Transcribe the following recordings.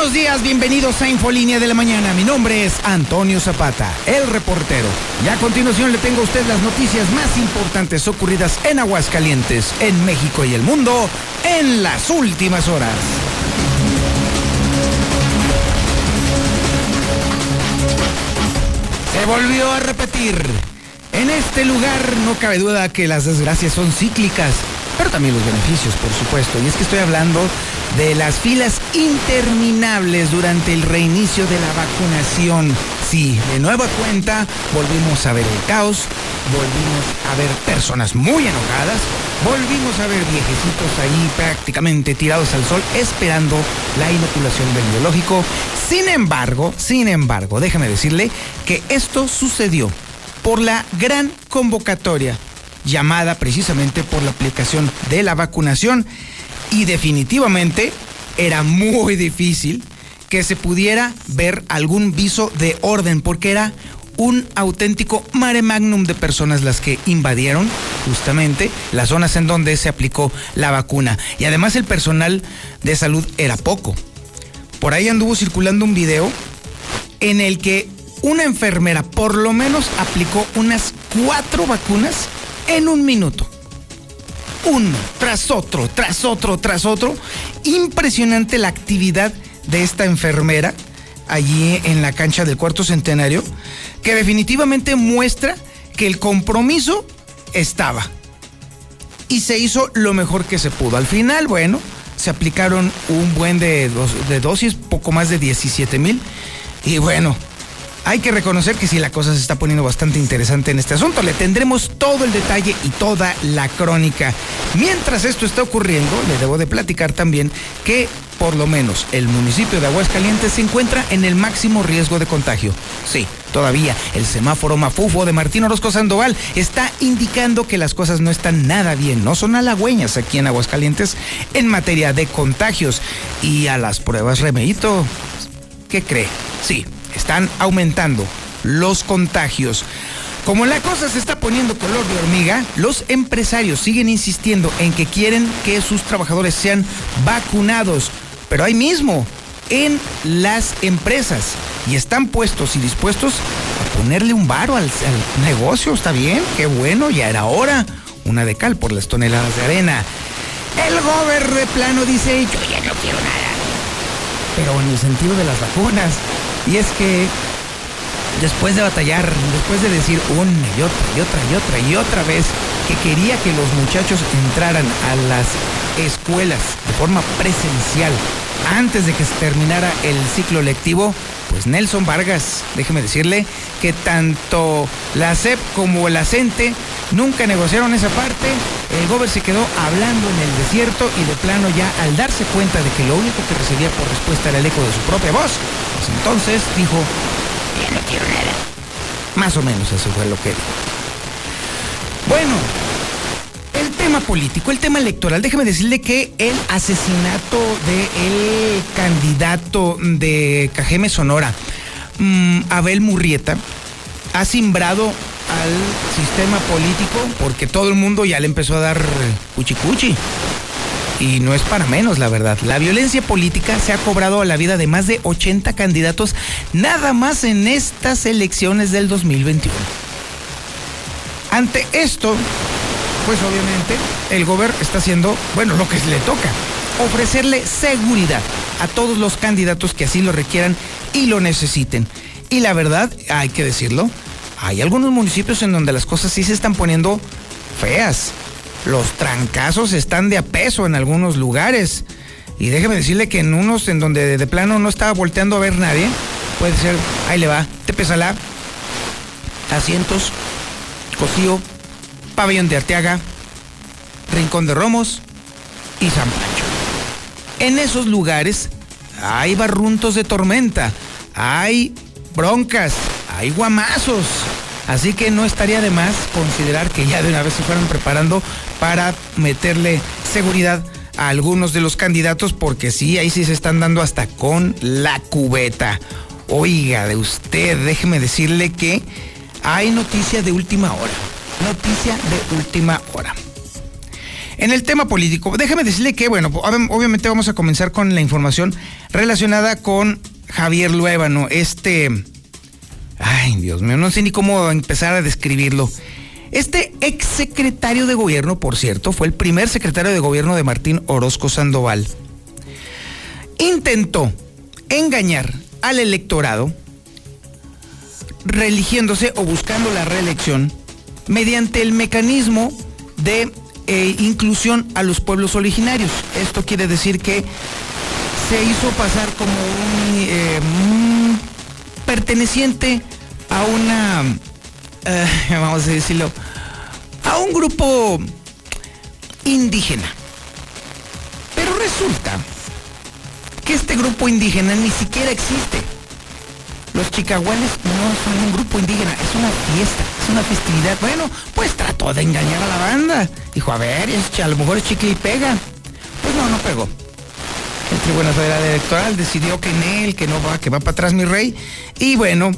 Buenos días, bienvenidos a Infolínea de la Mañana. Mi nombre es Antonio Zapata, el reportero. Y a continuación le tengo a usted las noticias más importantes ocurridas en Aguascalientes, en México y el mundo en las últimas horas. Se volvió a repetir. En este lugar no cabe duda que las desgracias son cíclicas, pero también los beneficios, por supuesto. Y es que estoy hablando de las filas interminables durante el reinicio de la vacunación. Sí, de nueva cuenta volvimos a ver el caos, volvimos a ver personas muy enojadas, volvimos a ver viejecitos ahí prácticamente tirados al sol esperando la inoculación del biológico. Sin embargo, sin embargo, déjame decirle que esto sucedió por la gran convocatoria llamada precisamente por la aplicación de la vacunación y definitivamente era muy difícil que se pudiera ver algún viso de orden porque era un auténtico mare magnum de personas las que invadieron justamente las zonas en donde se aplicó la vacuna. Y además el personal de salud era poco. Por ahí anduvo circulando un video en el que una enfermera por lo menos aplicó unas cuatro vacunas en un minuto. Uno tras otro, tras otro, tras otro. Impresionante la actividad de esta enfermera allí en la cancha del cuarto centenario, que definitivamente muestra que el compromiso estaba. Y se hizo lo mejor que se pudo. Al final, bueno, se aplicaron un buen de, de dosis, poco más de 17 mil. Y bueno, hay que reconocer que sí, la cosa se está poniendo bastante interesante en este asunto. Le tendremos todo el detalle y toda la crónica. Mientras esto está ocurriendo, le debo de platicar también que por lo menos el municipio de Aguascalientes se encuentra en el máximo riesgo de contagio. Sí, todavía el semáforo mafufo de Martín Orozco Sandoval está indicando que las cosas no están nada bien, no son halagüeñas aquí en Aguascalientes en materia de contagios. Y a las pruebas remeito, ¿qué cree? Sí, están aumentando los contagios. Como la cosa se está poniendo color de hormiga, los empresarios siguen insistiendo en que quieren que sus trabajadores sean vacunados, pero ahí mismo, en las empresas, y están puestos y dispuestos a ponerle un varo al, negocio, ¿está bien? Qué bueno, ya era hora. Una de cal por las toneladas de arena. El gober de plano dice, yo ya no quiero nada. Pero en el sentido de las vacunas. Y es que después de batallar, después de decir una y otra y otra y otra y otra vez que quería que los muchachos entraran a las escuelas de forma presencial antes de que se terminara el ciclo lectivo, pues Nelson Vargas, déjeme decirle que tanto la CEP como la CENTE nunca negociaron esa parte. El gober se quedó hablando en el desierto y de plano ya al darse cuenta de que lo único que recibía por respuesta era el eco de su propia voz, pues entonces dijo, ya no quiero nada. Más o menos eso fue lo que dijo. Bueno, el tema político, el tema electoral, déjeme decirle que el asesinato del candidato de Cajeme Sonora, mmm, Abel Murrieta, ha simbrado sistema político porque todo el mundo ya le empezó a dar cuchicuchi. Y no es para menos, la verdad. La violencia política se ha cobrado a la vida de más de 80 candidatos nada más en estas elecciones del 2021. Ante esto, pues obviamente el gobierno está haciendo, bueno, lo que le toca, ofrecerle seguridad a todos los candidatos que así lo requieran y lo necesiten. Y la verdad, hay que decirlo, hay algunos municipios en donde las cosas sí se están poniendo feas. Los trancazos están de a peso en algunos lugares. Y déjeme decirle que en unos en donde de plano no estaba volteando a ver nadie, puede ser, ahí le va, Tepezalá, Asientos, Cocío, Pabellón de Arteaga, Rincón de Romos y San Pancho. En esos lugares hay barruntos de tormenta, hay broncas, hay guamazos, Así que no estaría de más considerar que ya de una vez se fueran preparando para meterle seguridad a algunos de los candidatos, porque sí, ahí sí se están dando hasta con la cubeta. Oiga, de usted, déjeme decirle que hay noticia de última hora. Noticia de última hora. En el tema político, déjeme decirle que, bueno, obviamente vamos a comenzar con la información relacionada con Javier Luébano, este... Ay, Dios mío, no sé ni cómo empezar a describirlo. Este ex secretario de gobierno, por cierto, fue el primer secretario de gobierno de Martín Orozco Sandoval. Intentó engañar al electorado religiéndose o buscando la reelección mediante el mecanismo de eh, inclusión a los pueblos originarios. Esto quiere decir que se hizo pasar como un, eh, perteneciente a una, eh, vamos a decirlo, a un grupo indígena. Pero resulta que este grupo indígena ni siquiera existe. Los chicahuales no son un grupo indígena, es una fiesta, es una festividad. Bueno, pues trató de engañar a la banda. Dijo, a ver, a lo mejor es y pega. Pues no, no pegó. Tribunal Federal Electoral decidió que en él, que no va, que va para atrás mi rey. Y bueno,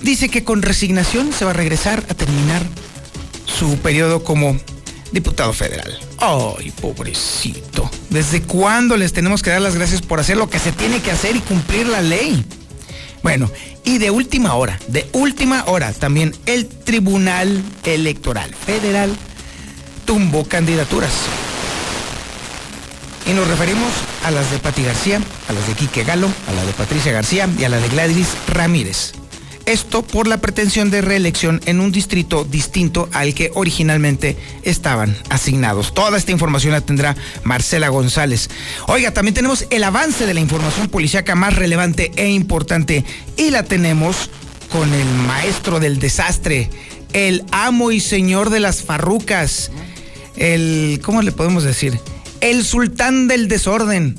dice que con resignación se va a regresar a terminar su periodo como diputado federal. Ay, pobrecito. ¿Desde cuándo les tenemos que dar las gracias por hacer lo que se tiene que hacer y cumplir la ley? Bueno, y de última hora, de última hora, también el Tribunal Electoral Federal tumbó candidaturas. Y nos referimos a las de Pati García, a las de Quique Galo, a la de Patricia García y a la de Gladys Ramírez. Esto por la pretensión de reelección en un distrito distinto al que originalmente estaban asignados. Toda esta información la tendrá Marcela González. Oiga, también tenemos el avance de la información policíaca más relevante e importante y la tenemos con el maestro del desastre, el amo y señor de las farrucas, el, ¿cómo le podemos decir? El sultán del desorden.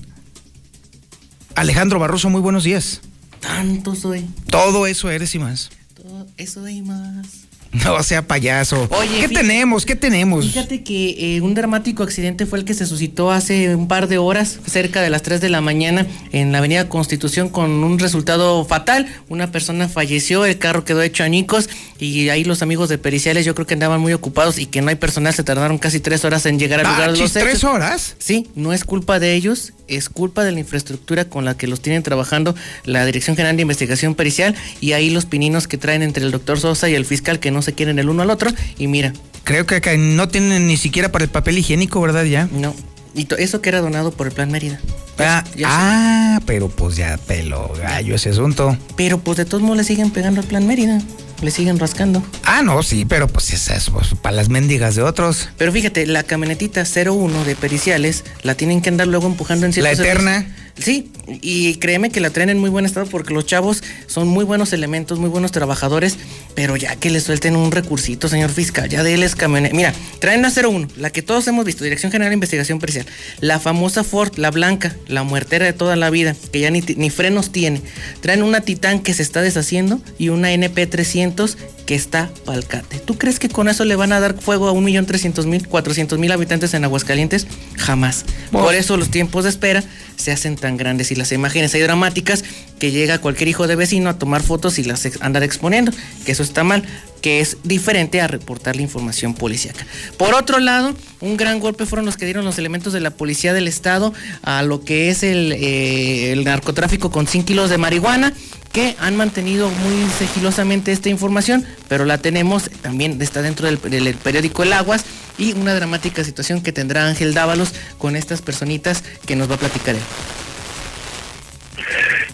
Alejandro Barroso, muy buenos días. Tanto soy. Todo eso eres y más. Todo eso y más. No sea payaso. Oye, ¿qué tenemos? ¿Qué tenemos? Fíjate que eh, un dramático accidente fue el que se suscitó hace un par de horas, cerca de las 3 de la mañana, en la Avenida Constitución, con un resultado fatal. Una persona falleció, el carro quedó hecho añicos y ahí los amigos de periciales yo creo que andaban muy ocupados y que no hay personal, se tardaron casi tres horas en llegar al lugar de los ¿Tres horas? Sí, no es culpa de ellos, es culpa de la infraestructura con la que los tienen trabajando la Dirección General de Investigación Pericial y ahí los pininos que traen entre el doctor Sosa y el fiscal que no se quieren el uno al otro y mira. Creo que acá no tienen ni siquiera para el papel higiénico, ¿verdad? Ya. No. Y eso que era donado por el Plan Mérida. Ah, ah pero pues ya pelo gallo ese asunto. Pero pues de todos modos le siguen pegando al Plan Mérida le siguen rascando. Ah, no, sí, pero pues es eso, pues, para las mendigas de otros. Pero fíjate, la camionetita 01 de periciales la tienen que andar luego empujando en ciertos... La eterna. Sí, y créeme que la traen en muy buen estado porque los chavos son muy buenos elementos, muy buenos trabajadores, pero ya que le suelten un recursito, señor fiscal, ya déles camioneta. Mira, traen la 01, la que todos hemos visto, Dirección General de Investigación Pericial, la famosa Ford, la blanca, la muertera de toda la vida, que ya ni, ni frenos tiene. Traen una Titán que se está deshaciendo y una NP300 que está palcate. ¿Tú crees que con eso le van a dar fuego a 1.300.000, 400.000 habitantes en Aguascalientes? Jamás. Por eso los tiempos de espera se hacen tan grandes y las imágenes hay dramáticas que llega cualquier hijo de vecino a tomar fotos y las andar exponiendo, que eso está mal, que es diferente a reportar la información policíaca. Por otro lado, un gran golpe fueron los que dieron los elementos de la policía del estado a lo que es el, eh, narcotráfico con 100 kilos de marihuana que han mantenido muy sigilosamente esta información, pero la tenemos, también está dentro del, periódico El Aguas y una dramática situación que tendrá Ángel Dávalos con estas personitas que nos va a platicar él.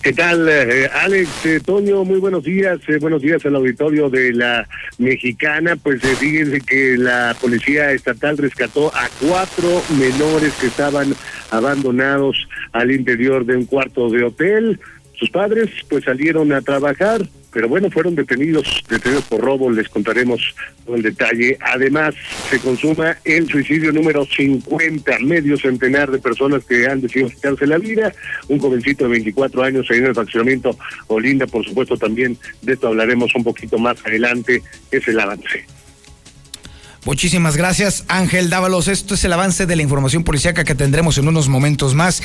¿Qué tal, eh, Alex? Eh, Toño, muy buenos días. Eh, buenos días al auditorio de la Mexicana. Pues fíjense que la Policía Estatal rescató a cuatro menores que estaban abandonados al interior de un cuarto de hotel. Sus padres pues salieron a trabajar, pero bueno, fueron detenidos, detenidos por robo, les contaremos el detalle. Además, se consuma el suicidio número 50, medio centenar de personas que han decidido quitarse la vida, un jovencito de 24 años en el fraccionamiento Olinda, por supuesto también de esto hablaremos un poquito más adelante, es el avance. Muchísimas gracias, Ángel Dávalos. Esto es el avance de la información policíaca que tendremos en unos momentos más.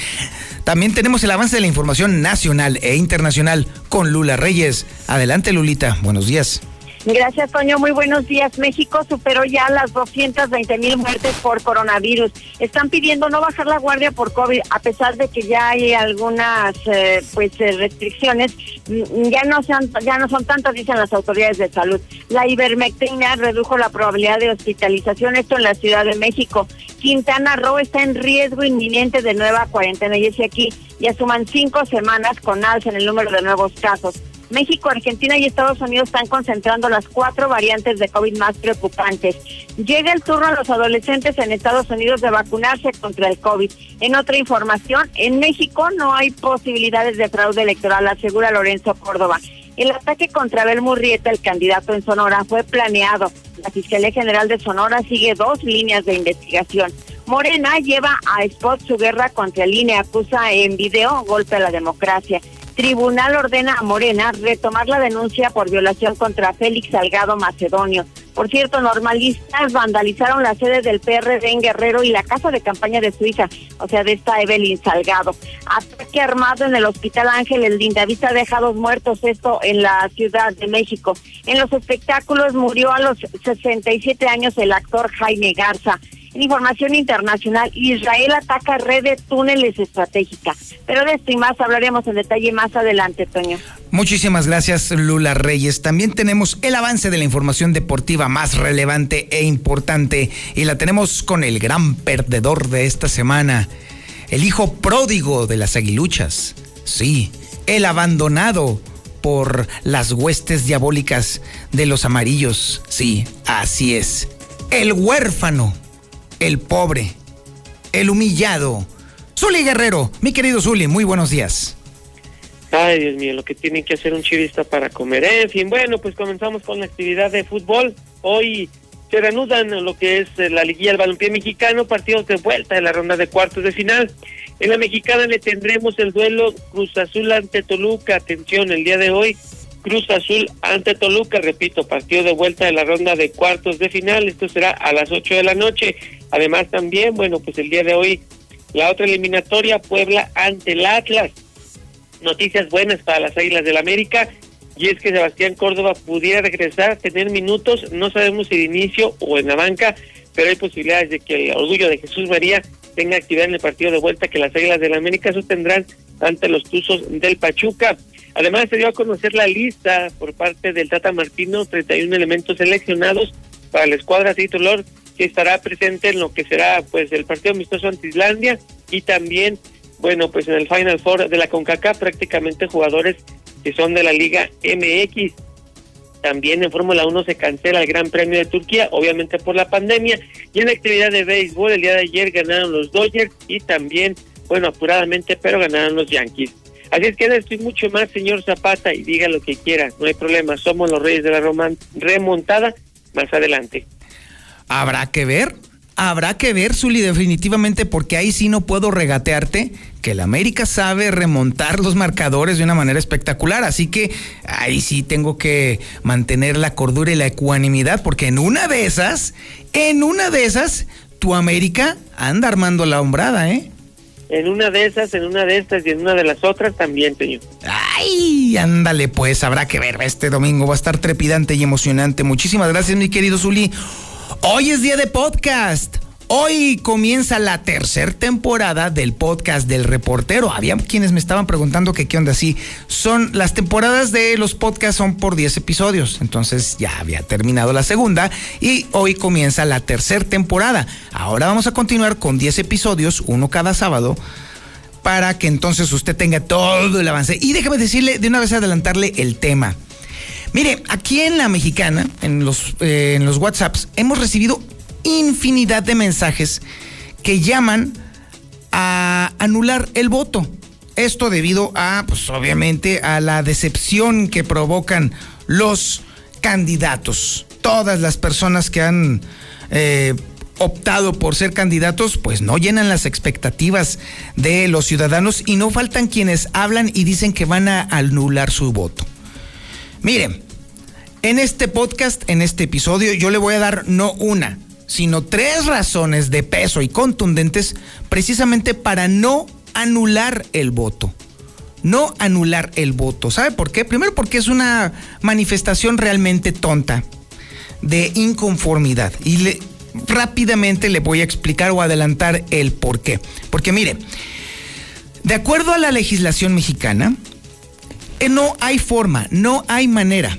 También tenemos el avance de la información nacional e internacional con Lula Reyes. Adelante, Lulita. Buenos días. Gracias, Toño. Muy buenos días. México superó ya las 220 mil muertes por coronavirus. Están pidiendo no bajar la guardia por COVID, a pesar de que ya hay algunas eh, pues eh, restricciones. Mm, ya no, sean, ya no son tantas, dicen las autoridades de salud. La ivermectina redujo la probabilidad de hospitalización, esto en la Ciudad de México. Quintana Roo está en riesgo inminente de nueva cuarentena. Y es aquí ya suman cinco semanas con alza en el número de nuevos casos. México, Argentina y Estados Unidos están concentrando las cuatro variantes de COVID más preocupantes. Llega el turno a los adolescentes en Estados Unidos de vacunarse contra el COVID. En otra información, en México no hay posibilidades de fraude electoral, asegura Lorenzo Córdoba. El ataque contra Abel Murrieta, el candidato en Sonora, fue planeado. La Fiscalía General de Sonora sigue dos líneas de investigación. Morena lleva a Spot su guerra contra el INE, acusa en video golpe a la democracia. Tribunal ordena a Morena retomar la denuncia por violación contra Félix Salgado Macedonio. Por cierto, normalistas vandalizaron la sede del PRD en Guerrero y la casa de campaña de su hija, o sea, de esta Evelyn Salgado. Ataque armado en el Hospital Ángel El Lindavista deja dos muertos, esto en la Ciudad de México. En los espectáculos murió a los 67 años el actor Jaime Garza. Información internacional, Israel ataca red de túneles estratégica. Pero de esto y más hablaremos en detalle más adelante, Toño. Muchísimas gracias, Lula Reyes. También tenemos el avance de la información deportiva más relevante e importante y la tenemos con el gran perdedor de esta semana, el hijo pródigo de las aguiluchas. Sí, el abandonado por las huestes diabólicas de los amarillos. Sí, así es. El huérfano el pobre, el humillado. Zuli Guerrero, mi querido Zuli, muy buenos días. Ay, Dios mío, lo que tiene que hacer un chivista para comer. En fin, bueno, pues comenzamos con la actividad de fútbol. Hoy se reanudan lo que es la liguilla del balompié mexicano, partidos de vuelta de la ronda de cuartos de final. En la mexicana le tendremos el duelo Cruz Azul ante Toluca. Atención, el día de hoy Cruz Azul ante Toluca, repito, partido de vuelta de la ronda de cuartos de final, esto será a las 8 de la noche. Además también, bueno, pues el día de hoy la otra eliminatoria, Puebla ante el Atlas. Noticias buenas para las Águilas del América, y es que Sebastián Córdoba pudiera regresar, tener minutos, no sabemos si de inicio o en la banca, pero hay posibilidades de que el orgullo de Jesús María tenga actividad en el partido de vuelta que las Águilas del América sostendrán ante los Tuzos del Pachuca. Además, se dio a conocer la lista por parte del Tata Martino, 31 elementos seleccionados para la escuadra titular que estará presente en lo que será pues el partido amistoso ante Islandia y también, bueno, pues en el Final Four de la CONCACAF prácticamente jugadores que son de la Liga MX. También en Fórmula 1 se cancela el Gran Premio de Turquía, obviamente por la pandemia. Y en la actividad de béisbol, el día de ayer ganaron los Dodgers y también, bueno, apuradamente, pero ganaron los Yankees. Así es que estoy mucho más, señor Zapata, y diga lo que quiera, no hay problema, somos los reyes de la remontada más adelante. Habrá que ver, habrá que ver, Zuli, definitivamente, porque ahí sí no puedo regatearte que el América sabe remontar los marcadores de una manera espectacular, así que ahí sí tengo que mantener la cordura y la ecuanimidad, porque en una de esas, en una de esas, tu América anda armando la hombrada, ¿eh? en una de esas, en una de estas y en una de las otras también, señor. Ay, ándale pues, habrá que ver, este domingo va a estar trepidante y emocionante. Muchísimas gracias, mi querido Zuli. Hoy es día de podcast. Hoy comienza la tercera temporada del podcast del reportero. Había quienes me estaban preguntando que qué onda así. Son las temporadas de los podcasts son por 10 episodios. Entonces ya había terminado la segunda y hoy comienza la tercera temporada. Ahora vamos a continuar con 10 episodios, uno cada sábado para que entonces usted tenga todo el avance. Y déjame decirle, de una vez adelantarle el tema. Mire, aquí en la mexicana, en los, eh, en los WhatsApps, hemos recibido infinidad de mensajes que llaman a anular el voto. Esto debido a, pues obviamente, a la decepción que provocan los candidatos. Todas las personas que han eh, optado por ser candidatos, pues no llenan las expectativas de los ciudadanos y no faltan quienes hablan y dicen que van a anular su voto. Miren, en este podcast, en este episodio, yo le voy a dar no una, sino tres razones de peso y contundentes precisamente para no anular el voto. No anular el voto. ¿Sabe por qué? Primero porque es una manifestación realmente tonta de inconformidad. Y le, rápidamente le voy a explicar o adelantar el por qué. Porque mire, de acuerdo a la legislación mexicana, no hay forma, no hay manera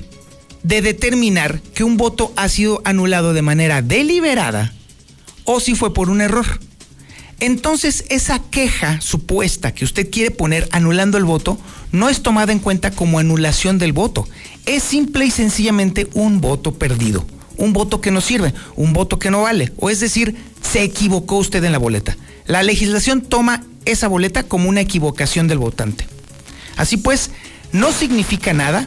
de determinar que un voto ha sido anulado de manera deliberada o si fue por un error. Entonces, esa queja supuesta que usted quiere poner anulando el voto no es tomada en cuenta como anulación del voto. Es simple y sencillamente un voto perdido un voto que no sirve, un voto que no vale. O es decir, se equivocó usted en la boleta. La legislación toma esa boleta como una equivocación del votante. Así pues, no significa nada,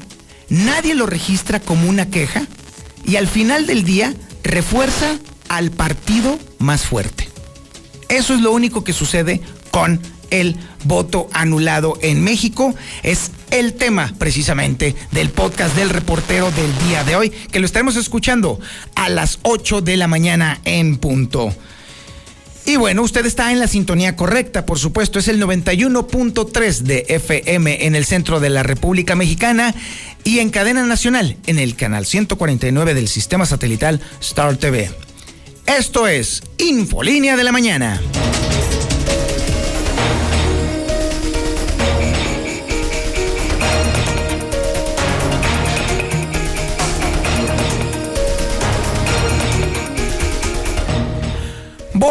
nadie lo registra como una queja y al final del día refuerza al partido más fuerte. Eso es lo único que sucede con el voto anulado en México. Es el tema precisamente del podcast del reportero del día de hoy, que lo estaremos escuchando a las 8 de la mañana en punto. Y bueno, usted está en la sintonía correcta, por supuesto, es el 91.3 de FM en el centro de la República Mexicana y en cadena nacional en el canal 149 del sistema satelital Star TV. Esto es Infolínea de la Mañana.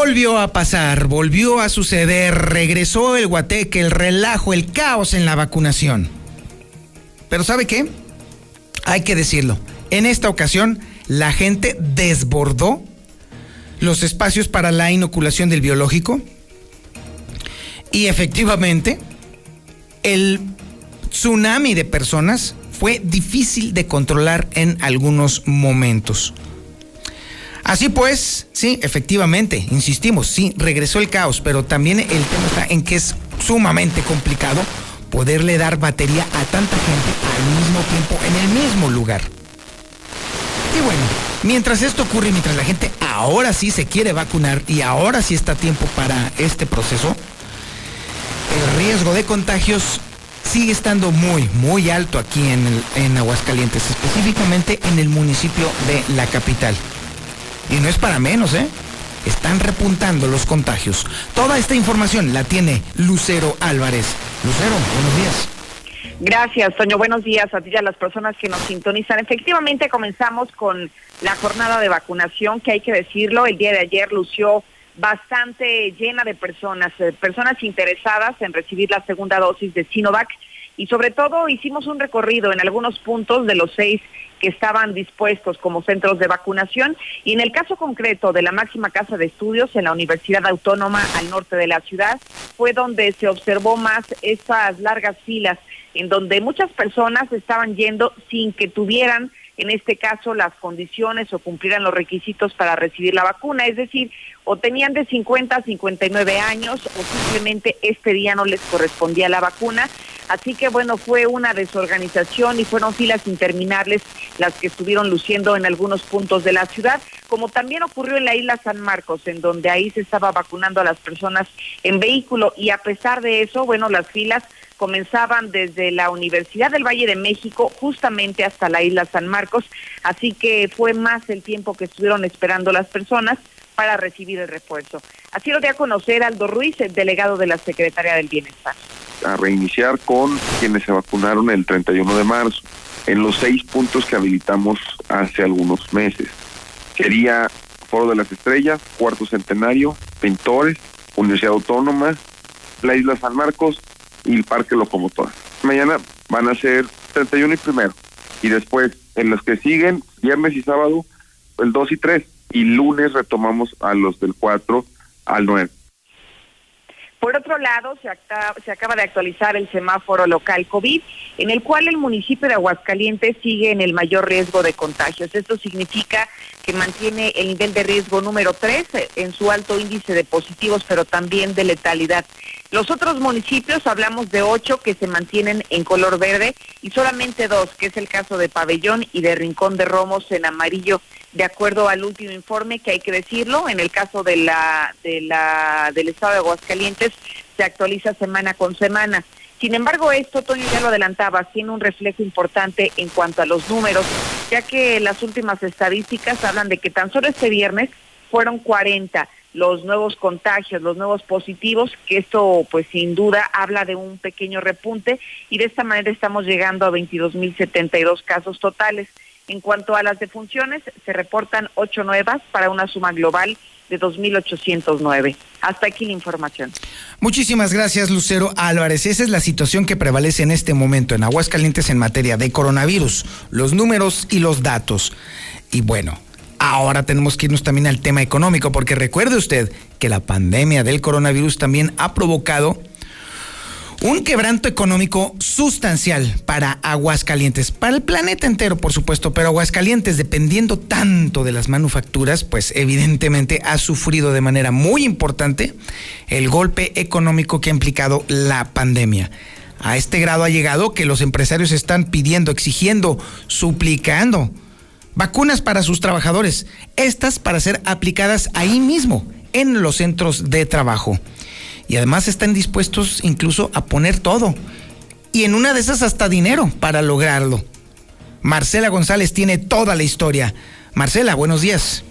Volvió a pasar, volvió a suceder, regresó el guateque, el relajo, el caos en la vacunación. Pero ¿sabe qué? Hay que decirlo. En esta ocasión, la gente desbordó los espacios para la inoculación del biológico y efectivamente el tsunami de personas fue difícil de controlar en algunos momentos. Así pues, sí, efectivamente, insistimos, sí, regresó el caos, pero también el tema está en que es sumamente complicado poderle dar batería a tanta gente al mismo tiempo en el mismo lugar. Y bueno, mientras esto ocurre, mientras la gente ahora sí se quiere vacunar y ahora sí está tiempo para este proceso, el riesgo de contagios sigue estando muy, muy alto aquí en, en Aguascalientes, específicamente en el municipio de la capital. Y no es para menos, ¿eh? Están repuntando los contagios. Toda esta información la tiene Lucero Álvarez. Lucero, buenos días. Gracias, Toño. Buenos días a ti y a las personas que nos sintonizan. Efectivamente, comenzamos con la jornada de vacunación, que hay que decirlo, el día de ayer lució bastante llena de personas, eh, personas interesadas en recibir la segunda dosis de Sinovac y sobre todo hicimos un recorrido en algunos puntos de los seis que estaban dispuestos como centros de vacunación. Y en el caso concreto de la máxima casa de estudios en la Universidad Autónoma al norte de la ciudad fue donde se observó más esas largas filas en donde muchas personas estaban yendo sin que tuvieran en este caso las condiciones o cumplieran los requisitos para recibir la vacuna, es decir, o tenían de 50 a 59 años o simplemente este día no les correspondía la vacuna. Así que bueno, fue una desorganización y fueron filas interminables las que estuvieron luciendo en algunos puntos de la ciudad, como también ocurrió en la isla San Marcos, en donde ahí se estaba vacunando a las personas en vehículo y a pesar de eso, bueno, las filas comenzaban desde la Universidad del Valle de México justamente hasta la isla San Marcos, así que fue más el tiempo que estuvieron esperando las personas para recibir el refuerzo. Así lo dio a conocer Aldo Ruiz, el delegado de la Secretaría del Bienestar. A reiniciar con quienes se vacunaron el 31 de marzo, en los seis puntos que habilitamos hace algunos meses. Sería Foro de las Estrellas, Cuarto Centenario, Pintores, Universidad Autónoma, la Isla San Marcos y el Parque Locomotora. Mañana van a ser 31 y primero. Y después, en los que siguen, viernes y sábado, el 2 y 3. Y lunes retomamos a los del 4 al 9. Por otro lado, se, se, acaba de actualizar el semáforo local COVID, en el cual el municipio de Aguascalientes sigue en el mayor riesgo de contagios. Esto significa que mantiene el nivel de riesgo número 3 en su alto índice de positivos, pero también de letalidad. Los otros municipios, hablamos de ocho que se mantienen en color verde y solamente dos, que es el caso de Pabellón y de Rincón de Romos en amarillo, de acuerdo al último informe, que hay que decirlo, en el caso de la, de la, del estado de Aguascalientes se actualiza semana con semana. Sin embargo, esto, Toño ya lo adelantaba, tiene un reflejo importante en cuanto a los números, ya que las últimas estadísticas hablan de que tan solo este viernes fueron 40 los nuevos contagios, los nuevos positivos, que esto pues sin duda habla de un pequeño repunte y de esta manera estamos llegando a 22.072 casos totales. En cuanto a las defunciones, se reportan ocho nuevas para una suma global de 2.809. Hasta aquí la información. Muchísimas gracias, Lucero Álvarez. Esa es la situación que prevalece en este momento en Aguascalientes en materia de coronavirus, los números y los datos. Y bueno, ahora tenemos que irnos también al tema económico, porque recuerde usted que la pandemia del coronavirus también ha provocado un quebranto económico sustancial para Aguascalientes, para el planeta entero, por supuesto, pero Aguascalientes, dependiendo tanto de las manufacturas, pues evidentemente ha sufrido de manera muy importante el golpe económico que ha implicado la pandemia. A este grado ha llegado que los empresarios están pidiendo, exigiendo, suplicando vacunas para sus trabajadores, estas para ser aplicadas ahí mismo, en los centros de trabajo y además están dispuestos incluso a poner todo. Y en una de esas hasta dinero para lograrlo. Marcela González tiene toda la historia. Marcela, buenos días.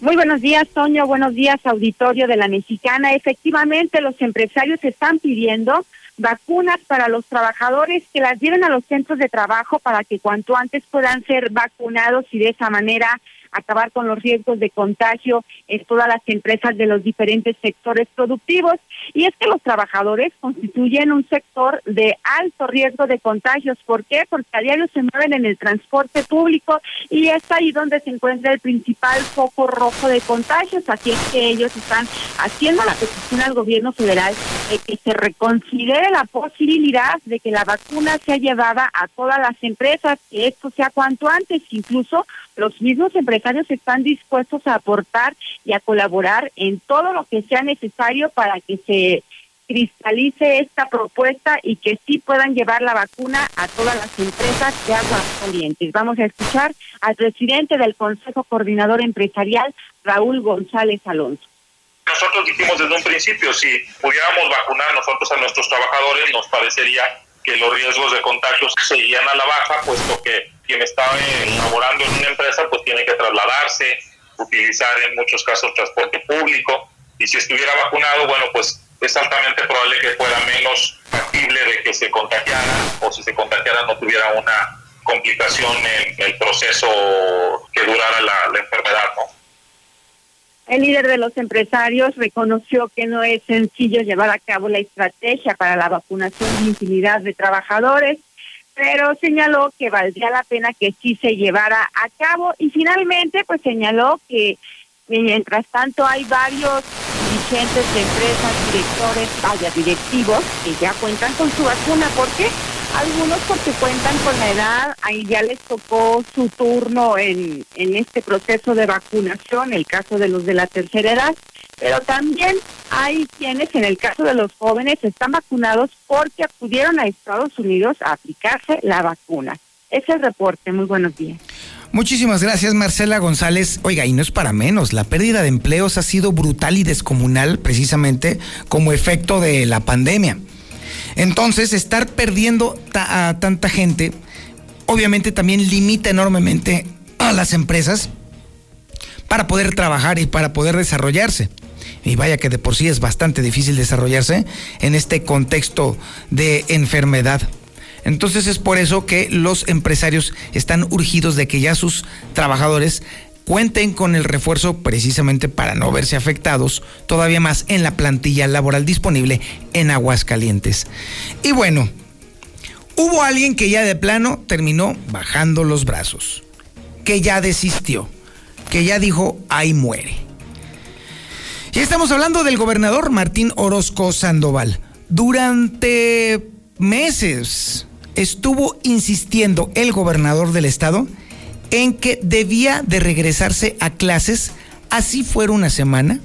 Muy buenos días, Toño. Buenos días, auditorio de la Mexicana. Efectivamente, los empresarios están pidiendo vacunas para los trabajadores que las lleven a los centros de trabajo para que cuanto antes puedan ser vacunados y de esa manera acabar con los riesgos de contagio en todas las empresas de los diferentes sectores productivos. Y es que los trabajadores constituyen un sector de alto riesgo de contagios. ¿Por qué? Porque a diario se mueven en el transporte público y es ahí donde se encuentra el principal foco rojo de contagios. Así es que ellos están haciendo la petición al gobierno federal de que se reconsidere la posibilidad de que la vacuna sea llevada a todas las empresas, que esto sea cuanto antes, incluso los mismos empresarios están dispuestos a aportar y a colaborar en todo lo que sea necesario para que se cristalice esta propuesta y que sí puedan llevar la vacuna a todas las empresas de aguas calientes. Vamos a escuchar al presidente del Consejo Coordinador Empresarial, Raúl González Alonso. Nosotros dijimos desde un principio, si pudiéramos vacunar nosotros a nuestros trabajadores, nos parecería que los riesgos de contagios seguían a la baja, puesto que quien está laborando en una empresa pues tiene que trasladarse, utilizar en muchos casos transporte público y si estuviera vacunado, bueno, pues es altamente probable que fuera menos factible de que se contagiara o si se contagiara no tuviera una complicación en el proceso que durara la, la enfermedad, ¿no? El líder de los empresarios reconoció que no es sencillo llevar a cabo la estrategia para la vacunación de infinidad de trabajadores pero señaló que valdría la pena que sí se llevara a cabo y finalmente pues señaló que mientras tanto hay varios dirigentes de empresas, directores, vaya, directivos que ya cuentan con su vacuna. ¿Por qué? Algunos porque cuentan con la edad, ahí ya les tocó su turno en, en este proceso de vacunación, el caso de los de la tercera edad, pero también hay quienes, en el caso de los jóvenes, están vacunados porque acudieron a Estados Unidos a aplicarse la vacuna. Es el reporte. Muy buenos días. Muchísimas gracias, Marcela González. Oiga, y no es para menos, la pérdida de empleos ha sido brutal y descomunal precisamente como efecto de la pandemia. Entonces, estar perdiendo a tanta gente, obviamente también limita enormemente a las empresas para poder trabajar y para poder desarrollarse y vaya que de por sí es bastante difícil desarrollarse en este contexto de enfermedad. Entonces es por eso que los empresarios están urgidos de que ya sus trabajadores cuenten con el refuerzo precisamente para no verse afectados todavía más en la plantilla laboral disponible en Aguascalientes. Y bueno, hubo alguien que ya de plano terminó bajando los brazos, que ya desistió, que ya dijo, ahí muere. Ya estamos hablando del gobernador Martín Orozco Sandoval. Durante meses estuvo insistiendo el gobernador del estado en que debía de regresarse a clases, así fuera una semana,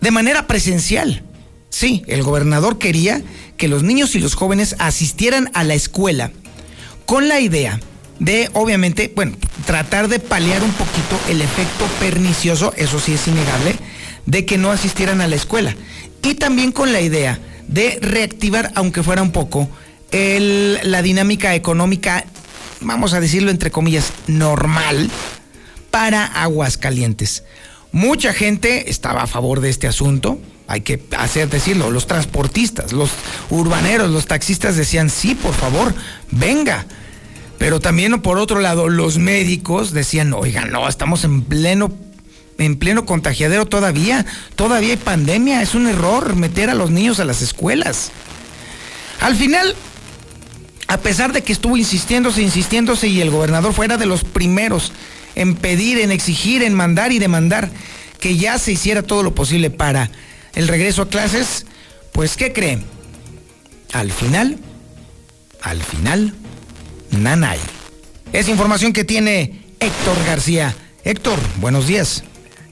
de manera presencial. Sí, el gobernador quería que los niños y los jóvenes asistieran a la escuela con la idea de, obviamente, bueno, tratar de paliar un poquito el efecto pernicioso, eso sí es innegable, de que no asistieran a la escuela. Y también con la idea de reactivar, aunque fuera un poco, el, la dinámica económica, vamos a decirlo entre comillas, normal para Aguascalientes. Mucha gente estaba a favor de este asunto, hay que hacer decirlo, los transportistas, los urbaneros, los taxistas decían, sí, por favor, venga. Pero también por otro lado, los médicos decían, oigan, no, estamos en pleno en pleno contagiadero todavía, todavía hay pandemia, es un error meter a los niños a las escuelas. Al final, a pesar de que estuvo insistiéndose, insistiéndose y el gobernador fuera de los primeros en pedir, en exigir, en mandar y demandar que ya se hiciera todo lo posible para el regreso a clases, pues ¿qué creen? Al final, al final, nanay. Es información que tiene Héctor García. Héctor, buenos días.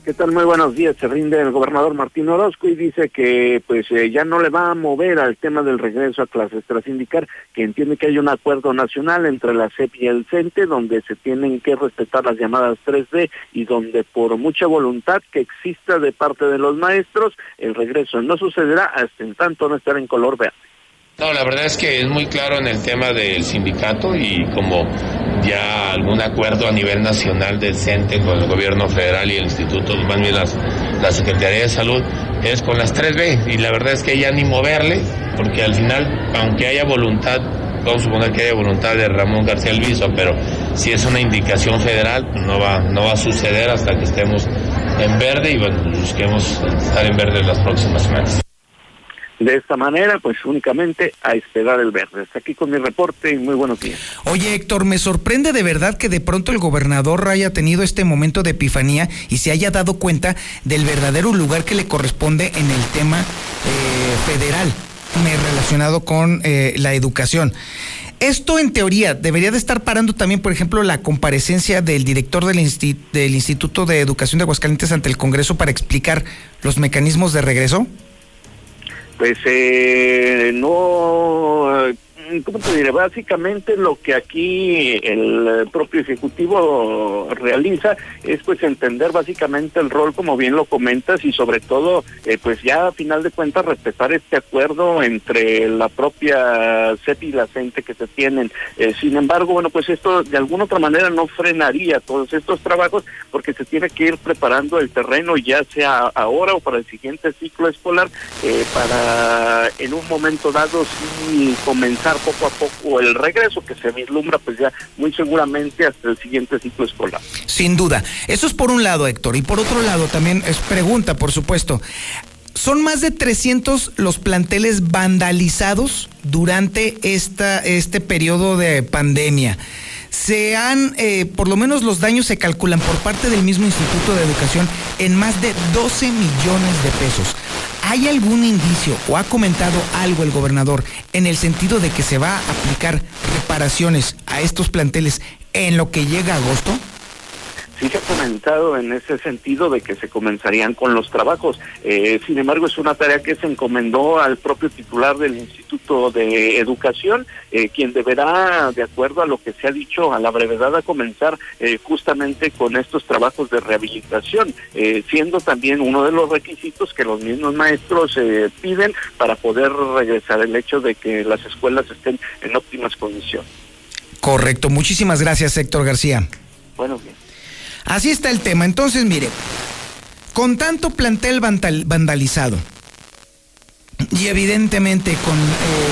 ¿Qué tal? Muy buenos días. Se rinde el gobernador Martín Orozco y dice que pues eh, ya no le va a mover al tema del regreso a clases tras indicar que entiende que hay un acuerdo nacional entre la CEP y el CENTE donde se tienen que respetar las llamadas 3D y donde por mucha voluntad que exista de parte de los maestros el regreso no sucederá hasta en tanto no estar en color verde. No, la verdad es que es muy claro en el tema del sindicato y como ya algún acuerdo a nivel nacional del CENTE con el gobierno federal y el instituto, más bien las, la Secretaría de Salud, es con las 3B y la verdad es que ya ni moverle, porque al final, aunque haya voluntad, vamos a suponer que haya voluntad de Ramón García Elviso, pero si es una indicación federal, no va, no va a suceder hasta que estemos en verde y bueno, busquemos estar en verde las próximas semanas. De esta manera, pues únicamente a esperar el verde. Hasta aquí con mi reporte y muy buenos días. Oye, Héctor, me sorprende de verdad que de pronto el gobernador haya tenido este momento de epifanía y se haya dado cuenta del verdadero lugar que le corresponde en el tema eh, federal relacionado con eh, la educación. Esto en teoría debería de estar parando también, por ejemplo, la comparecencia del director del, del Instituto de Educación de Aguascalientes ante el Congreso para explicar los mecanismos de regreso. Pues eh, no ¿cómo te diré? Básicamente lo que aquí el propio Ejecutivo realiza es pues entender básicamente el rol, como bien lo comentas, y sobre todo, eh, pues ya a final de cuentas respetar este acuerdo entre la propia CEP y la CENTE que se tienen. Eh, sin embargo, bueno, pues esto de alguna otra manera no frenaría todos estos trabajos porque se tiene que ir preparando el terreno, ya sea ahora o para el siguiente ciclo escolar, eh, para en un momento dado sí comenzar poco a poco el regreso que se vislumbra pues ya muy seguramente hasta el siguiente ciclo escolar. Sin duda. Eso es por un lado, Héctor. Y por otro lado, también es pregunta, por supuesto. Son más de 300 los planteles vandalizados durante esta, este periodo de pandemia se han, eh, por lo menos los daños se calculan por parte del mismo Instituto de Educación en más de 12 millones de pesos. ¿Hay algún indicio o ha comentado algo el gobernador en el sentido de que se va a aplicar reparaciones a estos planteles en lo que llega agosto? Sí se ha comentado en ese sentido de que se comenzarían con los trabajos. Eh, sin embargo, es una tarea que se encomendó al propio titular del Instituto de Educación, eh, quien deberá, de acuerdo a lo que se ha dicho, a la brevedad a comenzar eh, justamente con estos trabajos de rehabilitación, siendo también uno de los requisitos que los mismos maestros piden para poder regresar el hecho de que las escuelas estén en óptimas condiciones. Correcto, muchísimas gracias Héctor García. Bueno, bien. Así está el tema. Entonces, mire, con tanto plantel vandalizado y evidentemente con eh,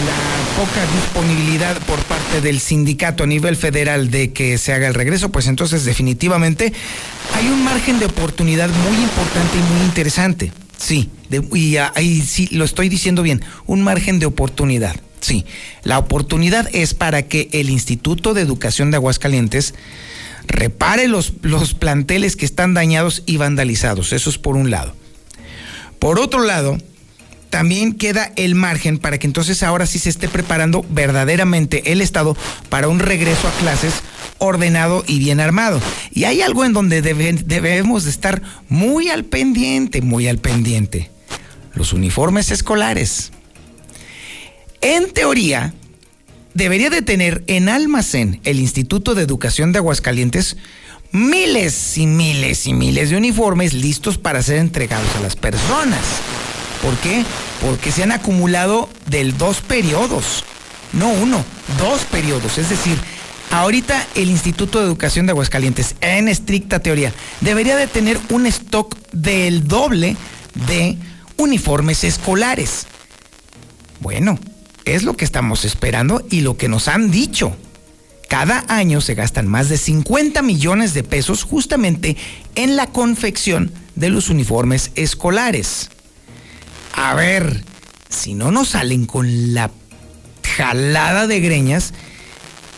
la poca disponibilidad por parte del sindicato a nivel federal de que se haga el regreso, pues entonces definitivamente hay un margen de oportunidad muy importante y muy interesante. Sí, y ahí sí lo estoy diciendo bien, un margen de oportunidad. Sí, la oportunidad es para que el Instituto de Educación de Aguascalientes repare los, los planteles que están dañados y vandalizados. Eso es por un lado. Por otro lado, también queda el margen para que entonces ahora sí se esté preparando verdaderamente el Estado para un regreso a clases ordenado y bien armado. Y hay algo en donde debemos de estar muy al pendiente, muy al pendiente. Los uniformes escolares. En teoría, debería de tener en almacén el Instituto de Educación de Aguascalientes miles y miles y miles de uniformes listos para ser entregados a las personas. ¿Por qué? Porque se han acumulado del dos periodos, no uno, dos periodos. Es decir, ahorita el Instituto de Educación de Aguascalientes, en estricta teoría, debería de tener un stock del doble de uniformes escolares. Bueno, es lo que estamos esperando y lo que nos han dicho. Cada año se gastan más de 50 millones de pesos justamente en la confección de los uniformes escolares. A ver, si no nos salen con la jalada de greñas,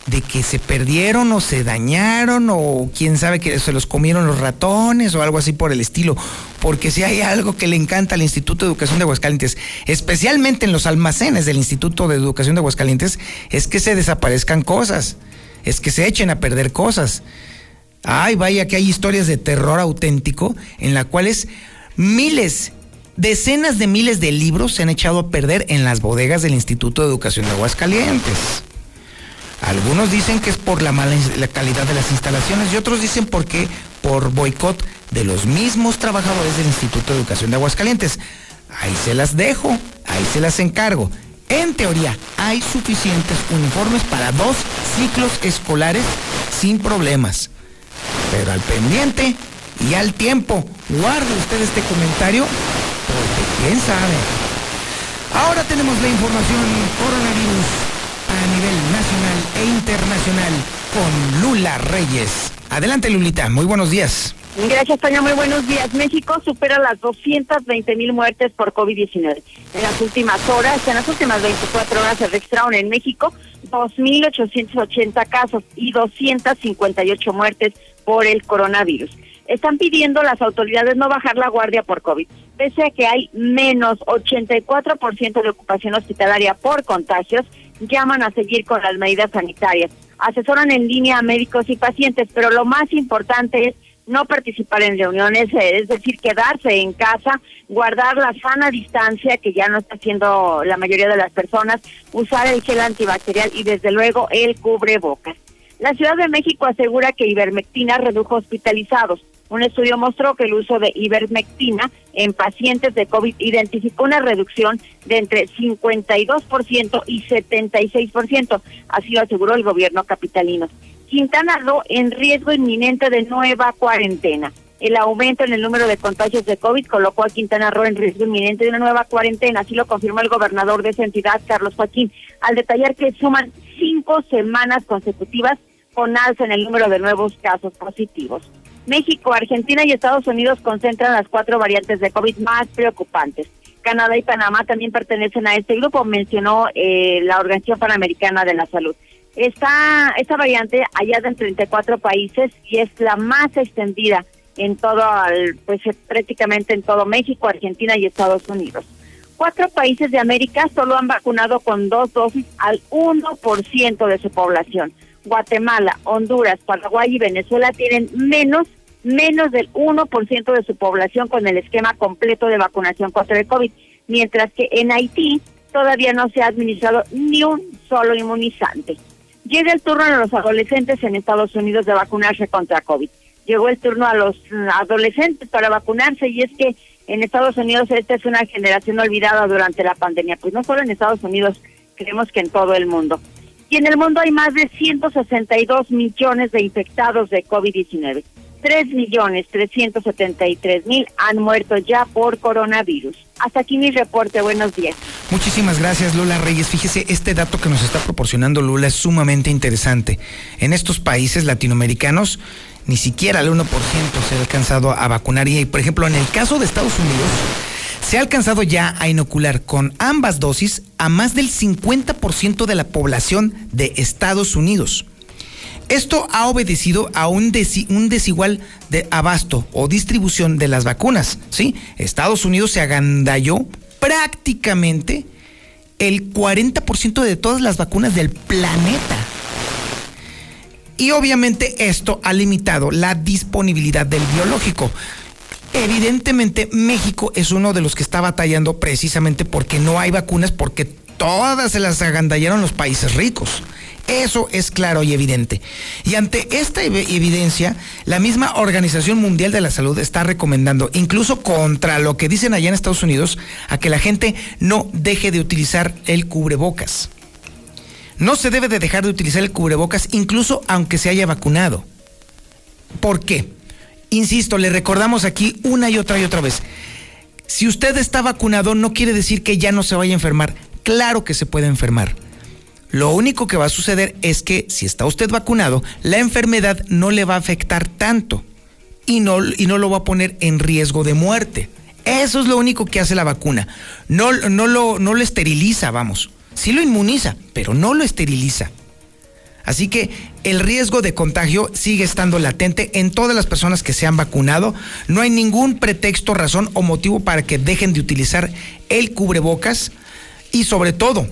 de que se perdieron o se dañaron o quién sabe que se los comieron los ratones o algo así por el estilo. Porque si hay algo que le encanta al Instituto de Educación de Aguascalientes, especialmente en los almacenes del Instituto de Educación de Aguascalientes, es que se desaparezcan cosas, es que se echen a perder cosas. Ay, vaya que hay historias de terror auténtico en las cuales miles, decenas de miles de libros se han echado a perder en las bodegas del Instituto de Educación de Aguascalientes. Algunos dicen que es por la mala la calidad de las instalaciones y otros dicen porque por boicot de los mismos trabajadores del Instituto de Educación de Aguascalientes. Ahí se las dejo, ahí se las encargo. En teoría, hay suficientes uniformes para dos ciclos escolares sin problemas. Pero al pendiente y al tiempo, guarde usted este comentario porque quién sabe. Ahora tenemos la información coronavirus a nivel nacional e internacional con Lula Reyes. Adelante, Lulita. Muy buenos días. Gracias, Toño. Muy buenos días. México supera las 220 mil muertes por COVID-19. En las últimas horas, en las últimas 24 horas, se registraron en México 2.880 casos y 258 muertes por el coronavirus. Están pidiendo las autoridades no bajar la guardia por COVID, pese a que hay menos 84% de ocupación hospitalaria por contagios llaman a seguir con las medidas sanitarias. Asesoran en línea a médicos y pacientes, pero lo más importante es no participar en reuniones, eh, es decir, quedarse en casa, guardar la sana distancia que ya no está haciendo la mayoría de las personas, usar el gel antibacterial y desde luego el cubrebocas. La Ciudad de México asegura que ivermectina redujo hospitalizados. Un estudio mostró que el uso de ivermectina en pacientes de COVID identificó una reducción de entre 52% y 76%, así lo aseguró el gobierno capitalino. Quintana Roo en riesgo inminente de nueva cuarentena. El aumento en el número de contagios de COVID colocó a Quintana Roo en riesgo inminente de una nueva cuarentena, así lo confirmó el gobernador de esa entidad, Carlos Joaquín, al detallar que suman cinco semanas consecutivas con alza en el número de nuevos casos positivos. México, Argentina y Estados Unidos concentran las cuatro variantes de COVID más preocupantes. Canadá y Panamá también pertenecen a este grupo, mencionó eh, la Organización Panamericana de la Salud. Esta, esta variante hallada en 34 países y es la más extendida en todo, pues prácticamente en todo México, Argentina y Estados Unidos. Cuatro países de América solo han vacunado con dos dosis al 1% de su población. Guatemala, Honduras, Paraguay y Venezuela tienen menos menos del 1% de su población con el esquema completo de vacunación contra el COVID, mientras que en Haití todavía no se ha administrado ni un solo inmunizante. Llega el turno a los adolescentes en Estados Unidos de vacunarse contra COVID. Llegó el turno a los adolescentes para vacunarse y es que en Estados Unidos esta es una generación olvidada durante la pandemia, pues no solo en Estados Unidos, creemos que en todo el mundo. Y en el mundo hay más de 162 millones de infectados de COVID-19. 3 millones 373 mil han muerto ya por coronavirus. Hasta aquí mi reporte. Buenos días. Muchísimas gracias, Lula Reyes. Fíjese, este dato que nos está proporcionando Lula es sumamente interesante. En estos países latinoamericanos, ni siquiera el 1% se ha alcanzado a vacunar. Y, por ejemplo, en el caso de Estados Unidos, se ha alcanzado ya a inocular con ambas dosis a más del 50% de la población de Estados Unidos. Esto ha obedecido a un, desigual de abasto o distribución de las vacunas. ¿sí? Estados Unidos se agandalló prácticamente el 40% de todas las vacunas del planeta. Y obviamente esto ha limitado la disponibilidad del biológico. Evidentemente México es uno de los que está batallando precisamente porque no hay vacunas, porque todas se las agandallaron los países ricos. Eso es claro y evidente. Y ante esta evidencia, la misma Organización Mundial de la Salud está recomendando, incluso contra lo que dicen allá en Estados Unidos, a que la gente no deje de utilizar el cubrebocas. No se debe de dejar de utilizar el cubrebocas incluso aunque se haya vacunado. ¿Por qué? Insisto, le recordamos aquí una y otra y otra vez. Si usted está vacunado no quiere decir que ya no se vaya a enfermar. Claro que se puede enfermar. Lo único que va a suceder es que si está usted vacunado, la enfermedad no le va a afectar tanto y no, y no lo va a poner en riesgo de muerte. Eso es lo único que hace la vacuna. No, no, lo, no lo esteriliza, vamos. Sí lo inmuniza, pero no lo esteriliza. Así que el riesgo de contagio sigue estando latente en todas las personas que se han vacunado. No hay ningún pretexto, razón o motivo para que dejen de utilizar el cubrebocas. Y sobre todo,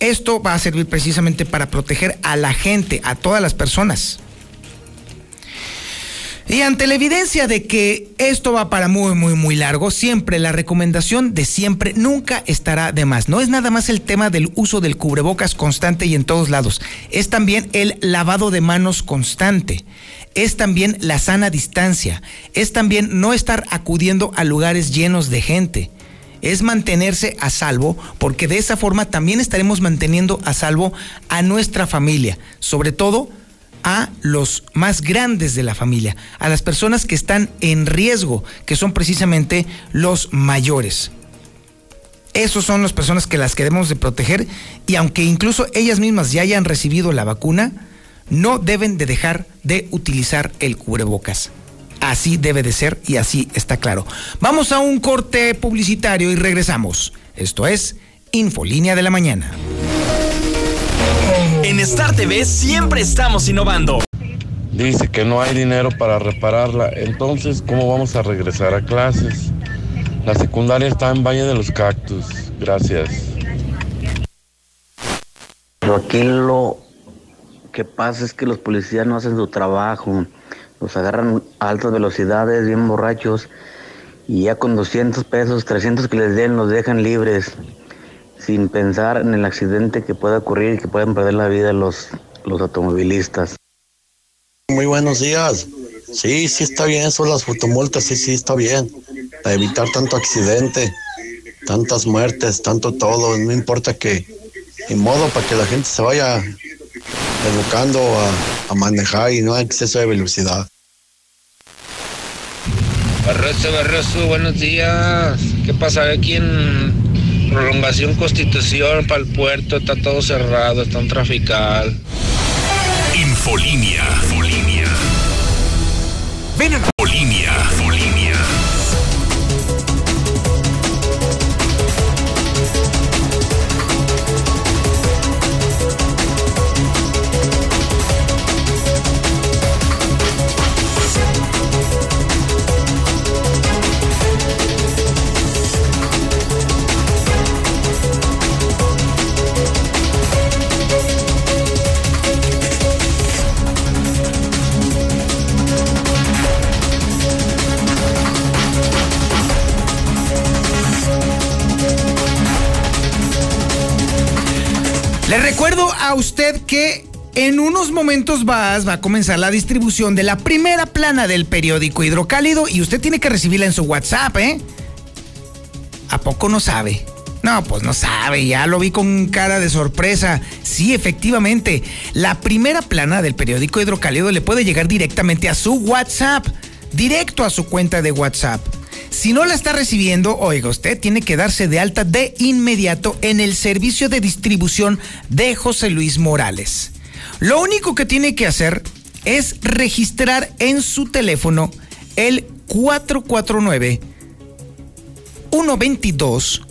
esto va a servir precisamente para proteger a la gente, a todas las personas. Y ante la evidencia de que esto va para muy, muy, muy largo, siempre la recomendación de siempre nunca estará de más. No es nada más el tema del uso del cubrebocas constante y en todos lados. Es también el lavado de manos constante. Es también la sana distancia. Es también no estar acudiendo a lugares llenos de gente es mantenerse a salvo, porque de esa forma también estaremos manteniendo a salvo a nuestra familia, sobre todo a los más grandes de la familia, a las personas que están en riesgo, que son precisamente los mayores. Esos son las personas que las queremos de proteger y aunque incluso ellas mismas ya hayan recibido la vacuna, no deben de dejar de utilizar el cubrebocas. Así debe de ser y así está claro. Vamos a un corte publicitario y regresamos. Esto es Infolínea de la Mañana. En Star TV siempre estamos innovando. Dice que no hay dinero para repararla, entonces ¿cómo vamos a regresar a clases? La secundaria está en Valle de los Cactus. Gracias. Pero aquí lo que pasa es que los policías no hacen su trabajo. Los agarran a altas velocidades, bien borrachos, y ya con 200 pesos, 300 que les den, los dejan libres sin pensar en el accidente que pueda ocurrir y que puedan perder la vida los, los automovilistas. Muy buenos días. Sí, sí está bien eso, las fotomultas, sí, sí está bien. Para evitar tanto accidente, tantas muertes, tanto todo. No importa que, en modo, para que la gente se vaya educando a, a manejar y no hay exceso de velocidad. Barroso, Barroso, buenos días. ¿Qué pasa aquí en Prolongación Constitución para el puerto, está todo cerrado, está un trafical. Infolínea. Infolínea. Ven a... que en unos momentos va a comenzar la distribución de la primera plana del periódico Hidrocálido y usted tiene que recibirla en su WhatsApp, ¿eh? ¿A poco no sabe? No, pues no sabe, ya lo vi con cara de sorpresa. Sí, efectivamente, la primera plana del periódico Hidrocálido le puede llegar directamente a su WhatsApp, directo a su cuenta de WhatsApp. Si no la está recibiendo, oiga, usted tiene que darse de alta de inmediato en el servicio de distribución de José Luis Morales. Lo único que tiene que hacer es registrar en su teléfono el 449 122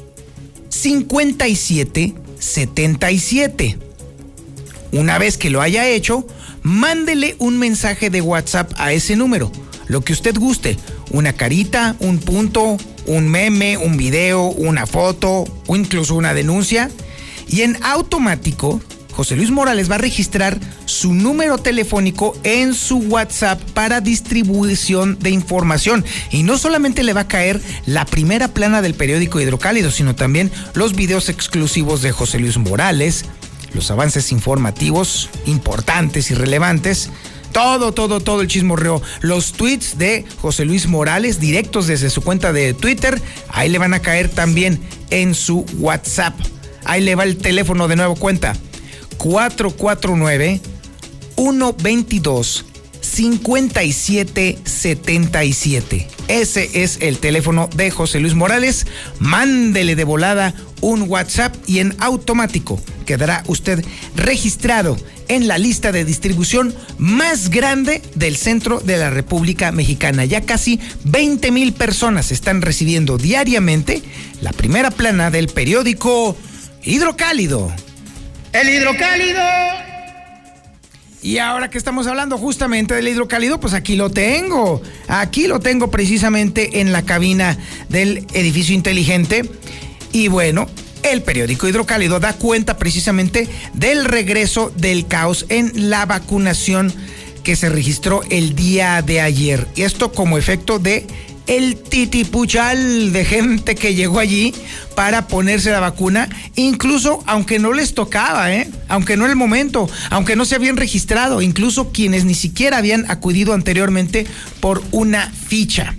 5777. Una vez que lo haya hecho, mándele un mensaje de WhatsApp a ese número, lo que usted guste, una carita, un punto, un meme, un video, una foto o incluso una denuncia. Y en automático, José Luis Morales va a registrar su número telefónico en su WhatsApp para distribución de información. Y no solamente le va a caer la primera plana del periódico Hidrocálido, sino también los videos exclusivos de José Luis Morales, los avances informativos importantes y relevantes. Todo, todo, todo el chismorreo. Los tweets de José Luis Morales, directos desde su cuenta de Twitter, ahí le van a caer también en su WhatsApp. Ahí le va el teléfono de nuevo cuenta. 449 122 5777. Ese es el teléfono de José Luis Morales. Mándele de volada un WhatsApp y en automático quedará usted registrado en la lista de distribución más grande del centro de la República Mexicana. Ya casi 20 mil personas están recibiendo diariamente la primera plana del periódico Hidrocálido. El hidrocálido. Y ahora que estamos hablando justamente del hidrocálido, pues aquí lo tengo. Aquí lo tengo precisamente en la cabina del edificio inteligente. Y bueno, el periódico Hidrocálido da cuenta precisamente del regreso del caos en la vacunación que se registró el día de ayer. Y esto como efecto de el titipuchal de gente que llegó allí para ponerse la vacuna, incluso aunque no les tocaba, ¿eh? aunque no el momento, aunque no se habían registrado, incluso quienes ni siquiera habían acudido anteriormente por una ficha.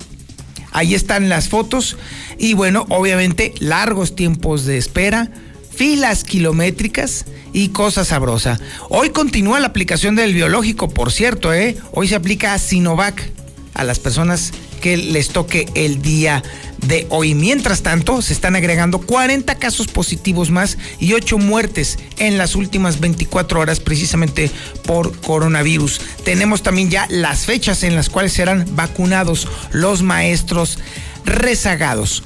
Ahí están las fotos y bueno, obviamente largos tiempos de espera, filas kilométricas y cosa sabrosa. Hoy continúa la aplicación del biológico, por cierto, ¿eh? hoy se aplica a Sinovac a las personas que les toque el día de hoy. Mientras tanto, se están agregando 40 casos positivos más y 8 muertes en las últimas 24 horas precisamente por coronavirus. Tenemos también ya las fechas en las cuales serán vacunados los maestros rezagados.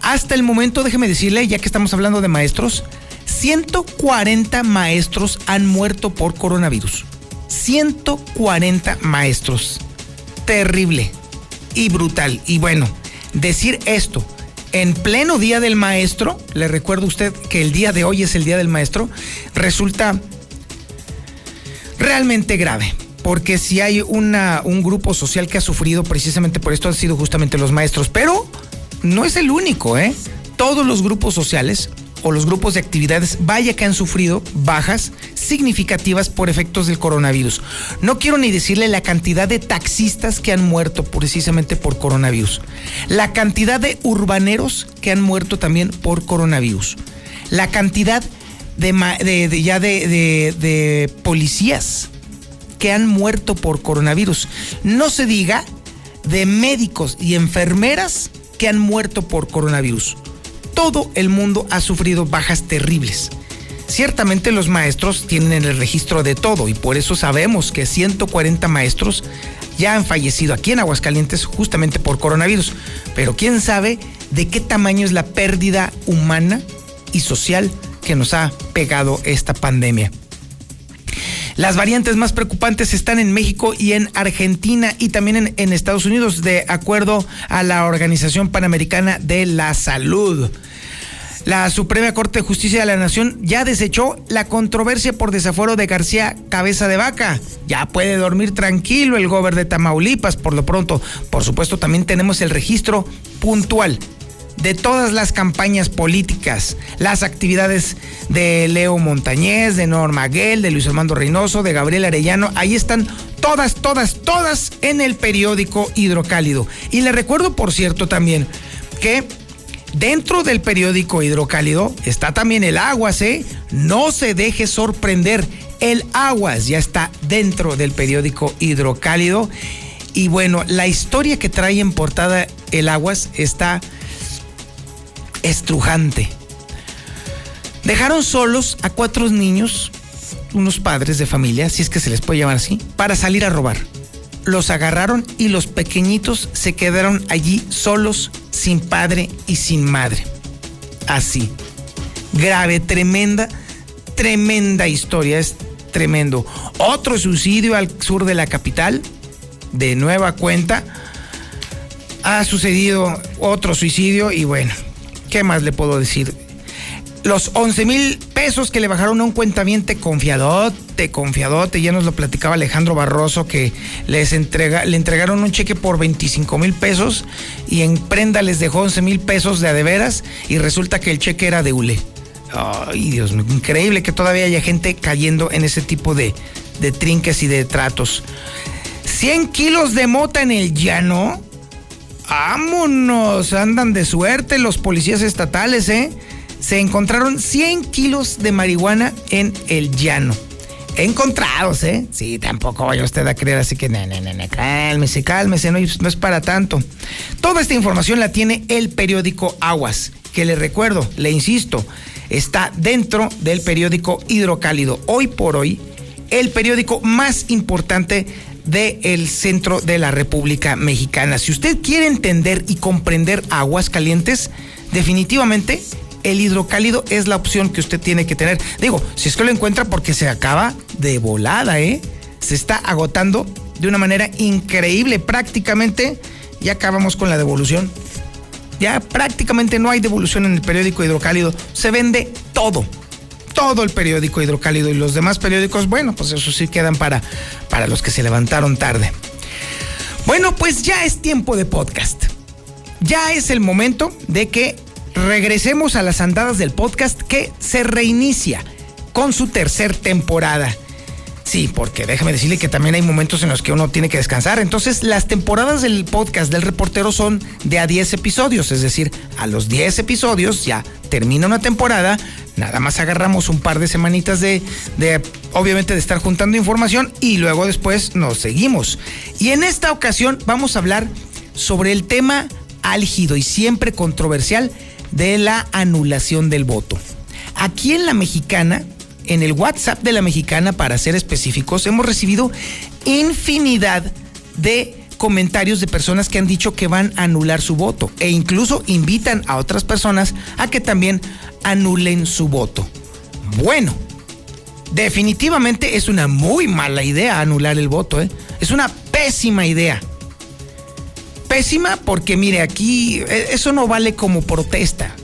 Hasta el momento, déjeme decirle, ya que estamos hablando de maestros, 140 maestros han muerto por coronavirus. 140 maestros. Terrible y brutal. Y bueno, decir esto en pleno día del maestro, le recuerdo a usted que el día de hoy es el día del maestro, resulta realmente grave. Porque si hay una, un grupo social que ha sufrido precisamente por esto han sido justamente los maestros. Pero no es el único, ¿eh? Todos los grupos sociales o los grupos de actividades, vaya que han sufrido bajas significativas por efectos del coronavirus. No quiero ni decirle la cantidad de taxistas que han muerto precisamente por coronavirus, la cantidad de urbaneros que han muerto también por coronavirus, la cantidad de, ya de, policías que han muerto por coronavirus. No se diga de médicos y enfermeras que han muerto por coronavirus todo el mundo ha sufrido bajas terribles. Ciertamente los maestros tienen el registro de todo y por eso sabemos que 140 maestros ya han fallecido aquí en Aguascalientes justamente por coronavirus. Pero quién sabe de qué tamaño es la pérdida humana y social que nos ha pegado esta pandemia. Las variantes más preocupantes están en México y en Argentina y también en, Estados Unidos, de acuerdo a la Organización Panamericana de la Salud. La Suprema Corte de Justicia de la Nación ya desechó la controversia por desafuero de García Cabeza de Vaca. Ya puede dormir tranquilo el gobernador de Tamaulipas por lo pronto. Por supuesto, también tenemos el registro puntual de todas las campañas políticas, las actividades de Leo Montañez, de Norma Guel, de Luis Armando Reynoso, de Gabriel Arellano. Ahí están todas, todas, todas en el periódico Hidrocálido. Y le recuerdo, por cierto, también que Dentro del periódico Hidrocálido está también el Aguas, ¿eh? No se deje sorprender. El Aguas ya está dentro del periódico Hidrocálido. Y bueno, la historia que trae en portada el Aguas está estrujante. Dejaron solos a cuatro niños, unos padres de familia, si es que se les puede llamar así, para salir a robar los agarraron y los pequeñitos se quedaron allí solos, sin padre y sin madre. Así. Grave, tremenda, tremenda historia. Es tremendo. Otro suicidio al sur de la capital, de nueva cuenta. Ha sucedido otro suicidio y bueno, ¿qué más le puedo decir? Los 11 mil pesos que le bajaron a un cuentamiente confiadote, confiadote, ya nos lo platicaba Alejandro Barroso que les entrega, le entregaron un cheque por 25 mil pesos y en prenda les dejó 11 mil pesos de adeveras y resulta que el cheque era de ULE. Ay, Dios mío, increíble que todavía haya gente cayendo en ese tipo de, de trinques y de tratos. 100 kilos de mota en el llano. Vámonos, andan de suerte los policías estatales, ¿eh? Se encontraron 100 kilos de marihuana en el llano. Encontrados, ¿eh? Sí, tampoco vaya usted a creer, así que, no, no, no, cálmese, cálmese, no, no es para tanto. Toda esta información la tiene el periódico Aguas, que le recuerdo, le insisto, está dentro del periódico Hidrocálido. Hoy por hoy, el periódico más importante del centro de la República Mexicana. Si usted quiere entender y comprender aguas calientes, definitivamente el hidrocálido es la opción que usted tiene que tener. Digo, si es que lo encuentra porque se acaba de volada, ¿eh? Se está agotando de una manera increíble. Prácticamente ya acabamos con la devolución. Ya prácticamente no hay devolución en el periódico hidrocálido. Se vende todo. Todo el periódico hidrocálido y los demás periódicos, bueno, pues eso sí quedan para, para los que se levantaron tarde. Bueno, pues ya es tiempo de podcast. Ya es el momento de que regresemos a las andadas del podcast que se reinicia con su tercer temporada. Sí, porque déjame decirle que también hay momentos en los que uno tiene que descansar. Entonces, las temporadas del podcast del reportero son de a 10 episodios, es decir, a los 10 episodios ya termina una temporada, nada más agarramos un par de semanitas de, de, obviamente, de estar juntando información y luego después nos seguimos. Y en esta ocasión vamos a hablar sobre el tema álgido y siempre controversial de la anulación del voto. Aquí en la mexicana, en el WhatsApp de la mexicana, para ser específicos, hemos recibido infinidad de comentarios de personas que han dicho que van a anular su voto e incluso invitan a otras personas a que también anulen su voto. Bueno, definitivamente es una muy mala idea anular el voto, ¿eh? es una pésima idea. Pésima porque mire, aquí eso no vale como protesta.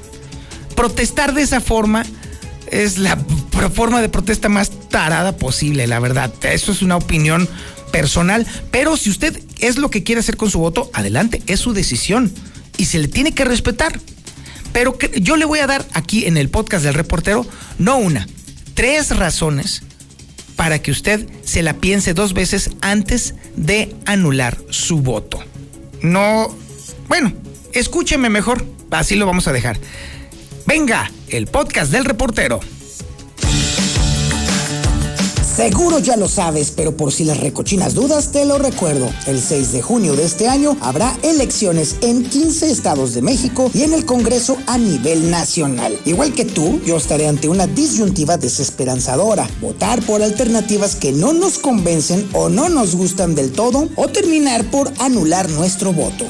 Protestar de esa forma es la forma de protesta más tarada posible, la verdad. Eso es una opinión personal, pero si usted es lo que quiere hacer con su voto, adelante, es su decisión y se le tiene que respetar. Pero yo le voy a dar aquí en el podcast del reportero, no una, tres razones para que usted se la piense dos veces antes de anular su voto. No, bueno, escúcheme mejor, así lo vamos a dejar. Venga, el podcast del reportero. Seguro ya lo sabes, pero por si las recochinas dudas te lo recuerdo. El 6 de junio de este año habrá elecciones en 15 estados de México y en el Congreso a nivel nacional. Igual que tú, yo estaré ante una disyuntiva desesperanzadora. Votar por alternativas que no nos convencen o no nos gustan del todo o terminar por anular nuestro voto.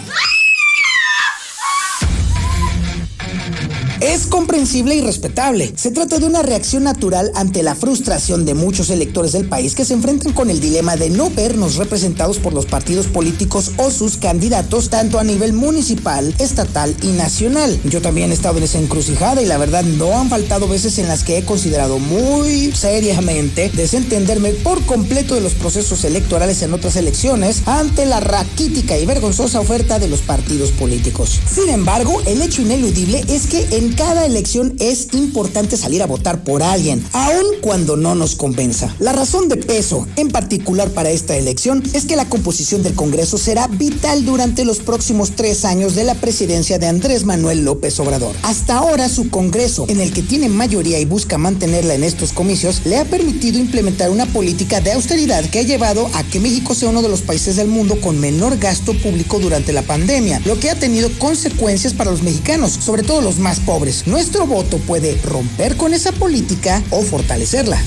Es comprensible y respetable. Se trata de una reacción natural ante la frustración de muchos electores del país que se enfrentan con el dilema de no vernos representados por los partidos políticos o sus candidatos, tanto a nivel municipal, estatal y nacional. Yo también he estado en esa encrucijada y la verdad no han faltado veces en las que he considerado muy seriamente desentenderme por completo de los procesos electorales en otras elecciones ante la raquítica y vergonzosa oferta de los partidos políticos. Sin embargo, el hecho ineludible es que en cada elección es importante salir a votar por alguien, aun cuando no nos convenza. La razón de peso, en particular para esta elección, es que la composición del Congreso será vital durante los próximos tres años de la presidencia de Andrés Manuel López Obrador. Hasta ahora su Congreso, en el que tiene mayoría y busca mantenerla en estos comicios, le ha permitido implementar una política de austeridad que ha llevado a que México sea uno de los países del mundo con menor gasto público durante la pandemia, lo que ha tenido consecuencias para los mexicanos, sobre todo los más pobres. Nuestro voto puede romper con esa política o fortalecerla.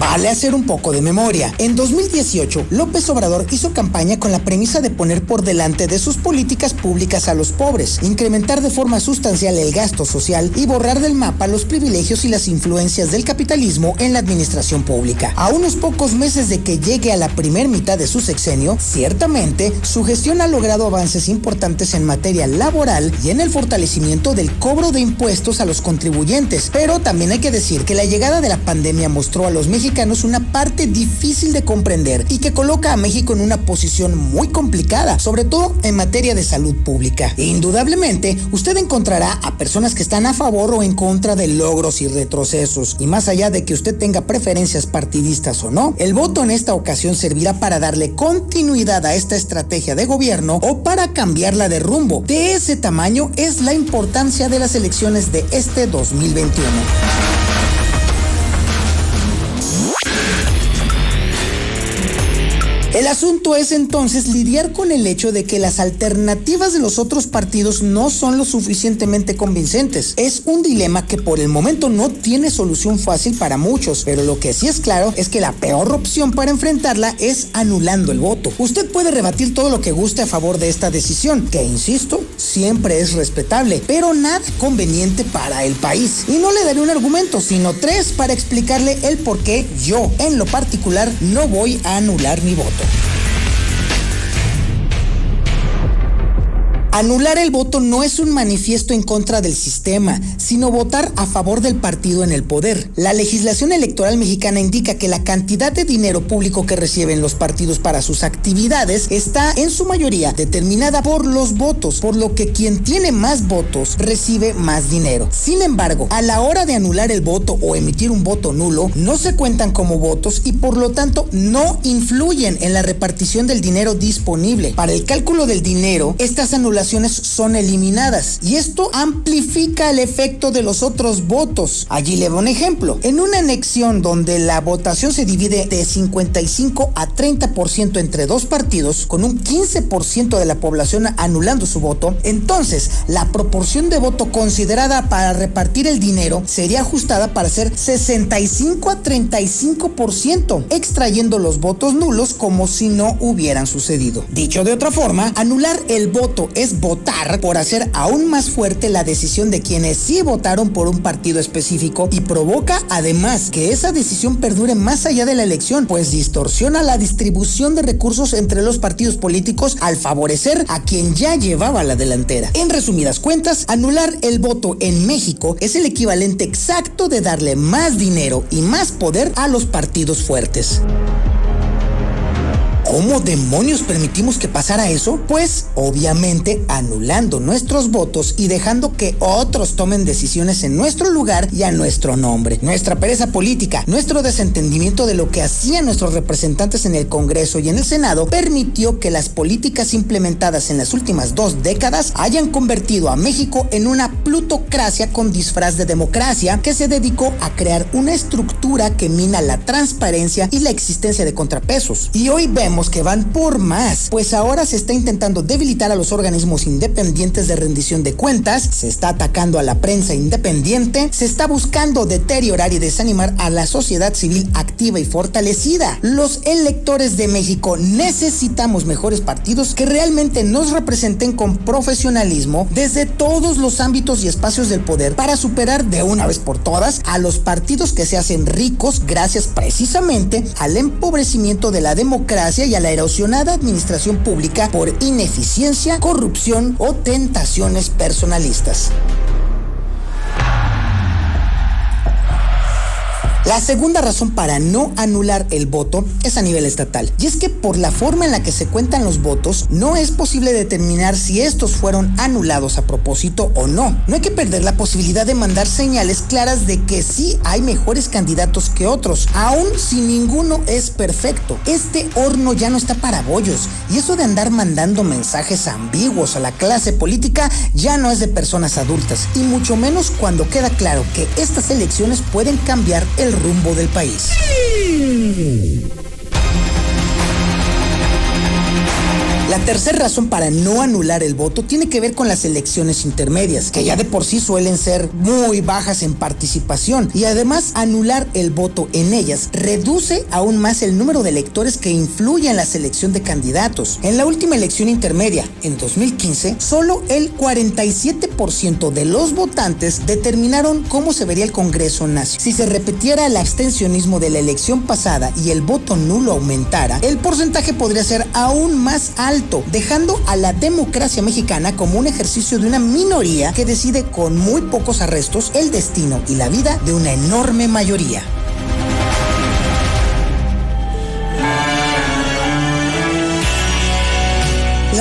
Vale hacer un poco de memoria. En 2018, López Obrador hizo campaña con la premisa de poner por delante de sus políticas públicas a los pobres, incrementar de forma sustancial el gasto social y borrar del mapa los privilegios y las influencias del capitalismo en la administración pública. A unos pocos meses de que llegue a la primer mitad de su sexenio, ciertamente su gestión ha logrado avances importantes en materia laboral y en el fortalecimiento del cobro de impuestos a los contribuyentes. Pero también hay que decir que la llegada de la pandemia mostró a los mexicanos una parte difícil de comprender y que coloca a México en una posición muy complicada, sobre todo en materia de salud pública. Indudablemente, usted encontrará a personas que están a favor o en contra de logros y retrocesos. Y más allá de que usted tenga preferencias partidistas o no, el voto en esta ocasión servirá para darle continuidad a esta estrategia de gobierno o para cambiarla de rumbo. De ese tamaño es la importancia de las elecciones de este 2021. El asunto es entonces lidiar con el hecho de que las alternativas de los otros partidos no son lo suficientemente convincentes. Es un dilema que por el momento no tiene solución fácil para muchos, pero lo que sí es claro es que la peor opción para enfrentarla es anulando el voto. Usted puede rebatir todo lo que guste a favor de esta decisión, que insisto, siempre es respetable, pero nada conveniente para el país. Y no le daré un argumento, sino tres para explicarle el por qué yo, en lo particular, no voy a anular mi voto. Anular el voto no es un manifiesto en contra del sistema, sino votar a favor del partido en el poder. La legislación electoral mexicana indica que la cantidad de dinero público que reciben los partidos para sus actividades está en su mayoría determinada por los votos, por lo que quien tiene más votos recibe más dinero. Sin embargo, a la hora de anular el voto o emitir un voto nulo, no se cuentan como votos y por lo tanto no influyen en la repartición del dinero disponible. Para el cálculo del dinero, estas anulaciones son eliminadas y esto amplifica el efecto de los otros votos. Allí le doy un ejemplo. En una anexión donde la votación se divide de 55 a 30% entre dos partidos, con un 15% de la población anulando su voto, entonces la proporción de voto considerada para repartir el dinero sería ajustada para ser 65 a 35%, extrayendo los votos nulos como si no hubieran sucedido. Dicho de otra forma, anular el voto es votar por hacer aún más fuerte la decisión de quienes sí votaron por un partido específico y provoca además que esa decisión perdure más allá de la elección, pues distorsiona la distribución de recursos entre los partidos políticos al favorecer a quien ya llevaba la delantera. En resumidas cuentas, anular el voto en México es el equivalente exacto de darle más dinero y más poder a los partidos fuertes. ¿Cómo demonios permitimos que pasara eso? Pues obviamente anulando nuestros votos y dejando que otros tomen decisiones en nuestro lugar y a nuestro nombre. Nuestra pereza política, nuestro desentendimiento de lo que hacían nuestros representantes en el Congreso y en el Senado permitió que las políticas implementadas en las últimas dos décadas hayan convertido a México en una plutocracia con disfraz de democracia que se dedicó a crear una estructura que mina la transparencia y la existencia de contrapesos. Y hoy vemos que van por más, pues ahora se está intentando debilitar a los organismos independientes de rendición de cuentas, se está atacando a la prensa independiente, se está buscando deteriorar y desanimar a la sociedad civil activa y fortalecida. Los electores de México necesitamos mejores partidos que realmente nos representen con profesionalismo desde todos los ámbitos y espacios del poder para superar de una vez por todas a los partidos que se hacen ricos gracias precisamente al empobrecimiento de la democracia y a la erosionada administración pública por ineficiencia, corrupción o tentaciones personalistas. La segunda razón para no anular el voto es a nivel estatal. Y es que por la forma en la que se cuentan los votos, no es posible determinar si estos fueron anulados a propósito o no. No hay que perder la posibilidad de mandar señales claras de que sí hay mejores candidatos que otros, aun si ninguno es perfecto. Este horno ya no está para bollos. Y eso de andar mandando mensajes ambiguos a la clase política ya no es de personas adultas. Y mucho menos cuando queda claro que estas elecciones pueden cambiar el rumbo del país. La tercera razón para no anular el voto tiene que ver con las elecciones intermedias, que ya de por sí suelen ser muy bajas en participación. Y además, anular el voto en ellas reduce aún más el número de electores que influyen en la selección de candidatos. En la última elección intermedia, en 2015, solo el 47% de los votantes determinaron cómo se vería el Congreso Nacional. Si se repitiera el abstencionismo de la elección pasada y el voto nulo aumentara, el porcentaje podría ser aún más alto, dejando a la democracia mexicana como un ejercicio de una minoría que decide con muy pocos arrestos el destino y la vida de una enorme mayoría.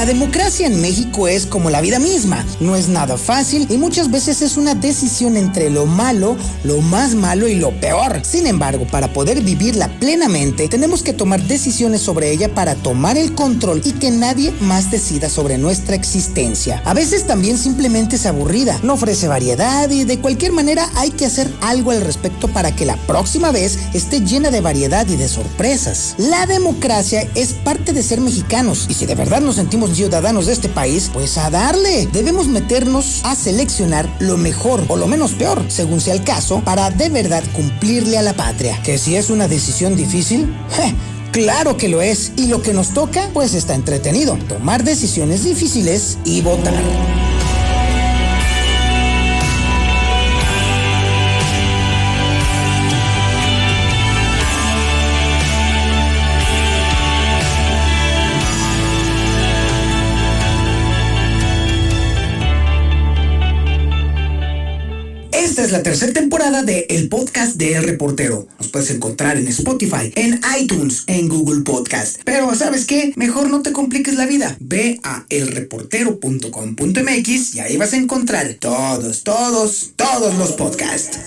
Democracia en México es como la vida misma, no es nada fácil y muchas veces es una decisión entre lo malo, lo más malo y lo peor. Sin embargo, para poder vivirla plenamente, tenemos que tomar decisiones sobre ella para tomar el control y que nadie más decida sobre nuestra existencia. A veces también simplemente es aburrida, no ofrece variedad y de cualquier manera hay que hacer algo al respecto para que la próxima vez esté llena de variedad y de sorpresas. La democracia es parte de ser mexicanos y si de verdad nos sentimos ciudadanos de este país, pues a darle. Debemos meternos a seleccionar lo mejor o lo menos peor, según sea el caso, para de verdad cumplirle a la patria. Que si es una decisión difícil, Claro que lo es. Y lo que nos toca, pues está entretenido. Tomar decisiones difíciles y votar. Es la tercera temporada de El Podcast de El Reportero. Nos puedes encontrar en Spotify, en iTunes, en Google Podcast. Pero ¿sabes qué? Mejor no te compliques la vida. Ve a elreportero.com.mx y ahí vas a encontrar todos, todos, todos los podcasts.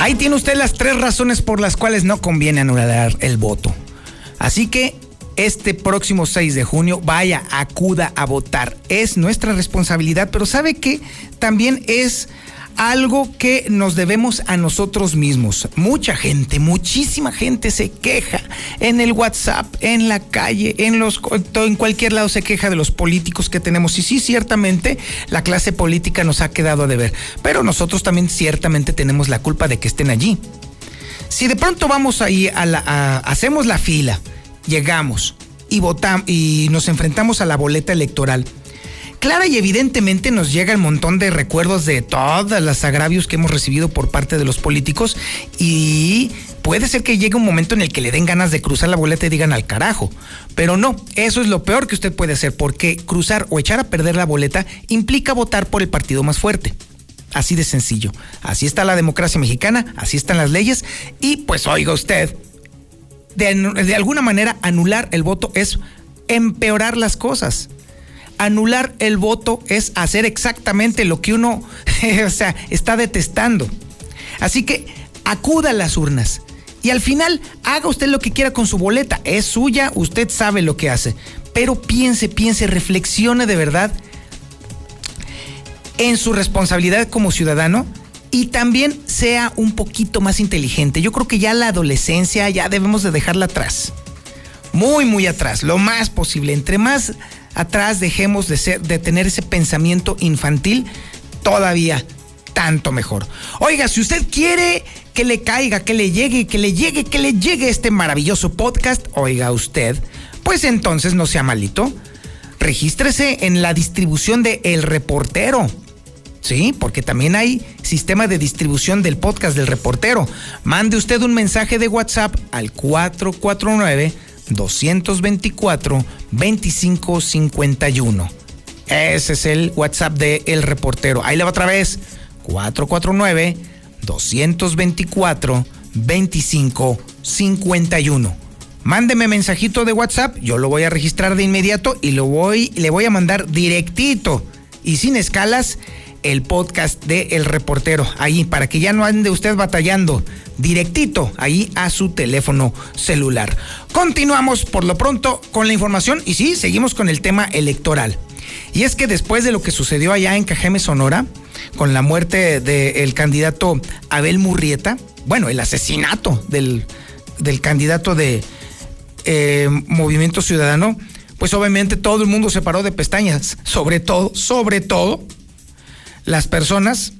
Ahí tiene usted las tres razones por las cuales no conviene anular el voto. Así que este próximo 6 de junio, vaya, acuda a votar. Es nuestra responsabilidad, pero ¿sabe qué? También es algo que nos debemos a nosotros mismos. Mucha gente, muchísima gente se queja en el WhatsApp, en la calle, en los en cualquier lado se queja de los políticos que tenemos y sí ciertamente la clase política nos ha quedado a deber, pero nosotros también ciertamente tenemos la culpa de que estén allí. Si de pronto vamos ahí a la hacemos la fila, llegamos y votamos y nos enfrentamos a la boleta electoral clara y evidentemente nos llega el montón de recuerdos de todas las agravios que hemos recibido por parte de los políticos y puede ser que llegue un momento en el que le den ganas de cruzar la boleta y digan al carajo. Pero no, eso es lo peor que usted puede hacer porque cruzar o echar a perder la boleta implica votar por el partido más fuerte. Así de sencillo. Así está la democracia mexicana, así están las leyes y pues oiga usted, de, de alguna manera anular el voto es empeorar las cosas anular el voto es hacer exactamente lo que uno o sea, está detestando. Así que acuda a las urnas y al final haga usted lo que quiera con su boleta. Es suya, usted sabe lo que hace. Pero piense, piense, reflexione de verdad en su responsabilidad como ciudadano y también sea un poquito más inteligente. Yo creo que ya la adolescencia ya debemos de dejarla atrás. Muy, muy atrás, lo más posible. Entre más atrás dejemos de, ser, de tener ese pensamiento infantil, todavía tanto mejor. Oiga, si usted quiere que le caiga, que le llegue, que le llegue, que le llegue este maravilloso podcast, oiga usted, pues entonces no sea malito. Regístrese en la distribución de El Reportero. Sí, porque también hay sistema de distribución del podcast del reportero. Mande usted un mensaje de WhatsApp al 449 224 2551. Ese es el WhatsApp de El Reportero. Ahí le va otra vez. 449 224 2551. Mándeme mensajito de WhatsApp, yo lo voy a registrar de inmediato y lo voy le voy a mandar directito y sin escalas el podcast de El Reportero ahí para que ya no ande usted batallando directito ahí a su teléfono celular. Continuamos por lo pronto con la información y sí, seguimos con el tema electoral. Y es que después de lo que sucedió allá en Cajeme, Sonora, con la muerte del candidato Abel Murrieta, bueno, el asesinato del, del candidato de eh, Movimiento Ciudadano, pues obviamente todo el mundo se paró de pestañas, sobre todo, sobre todo las personas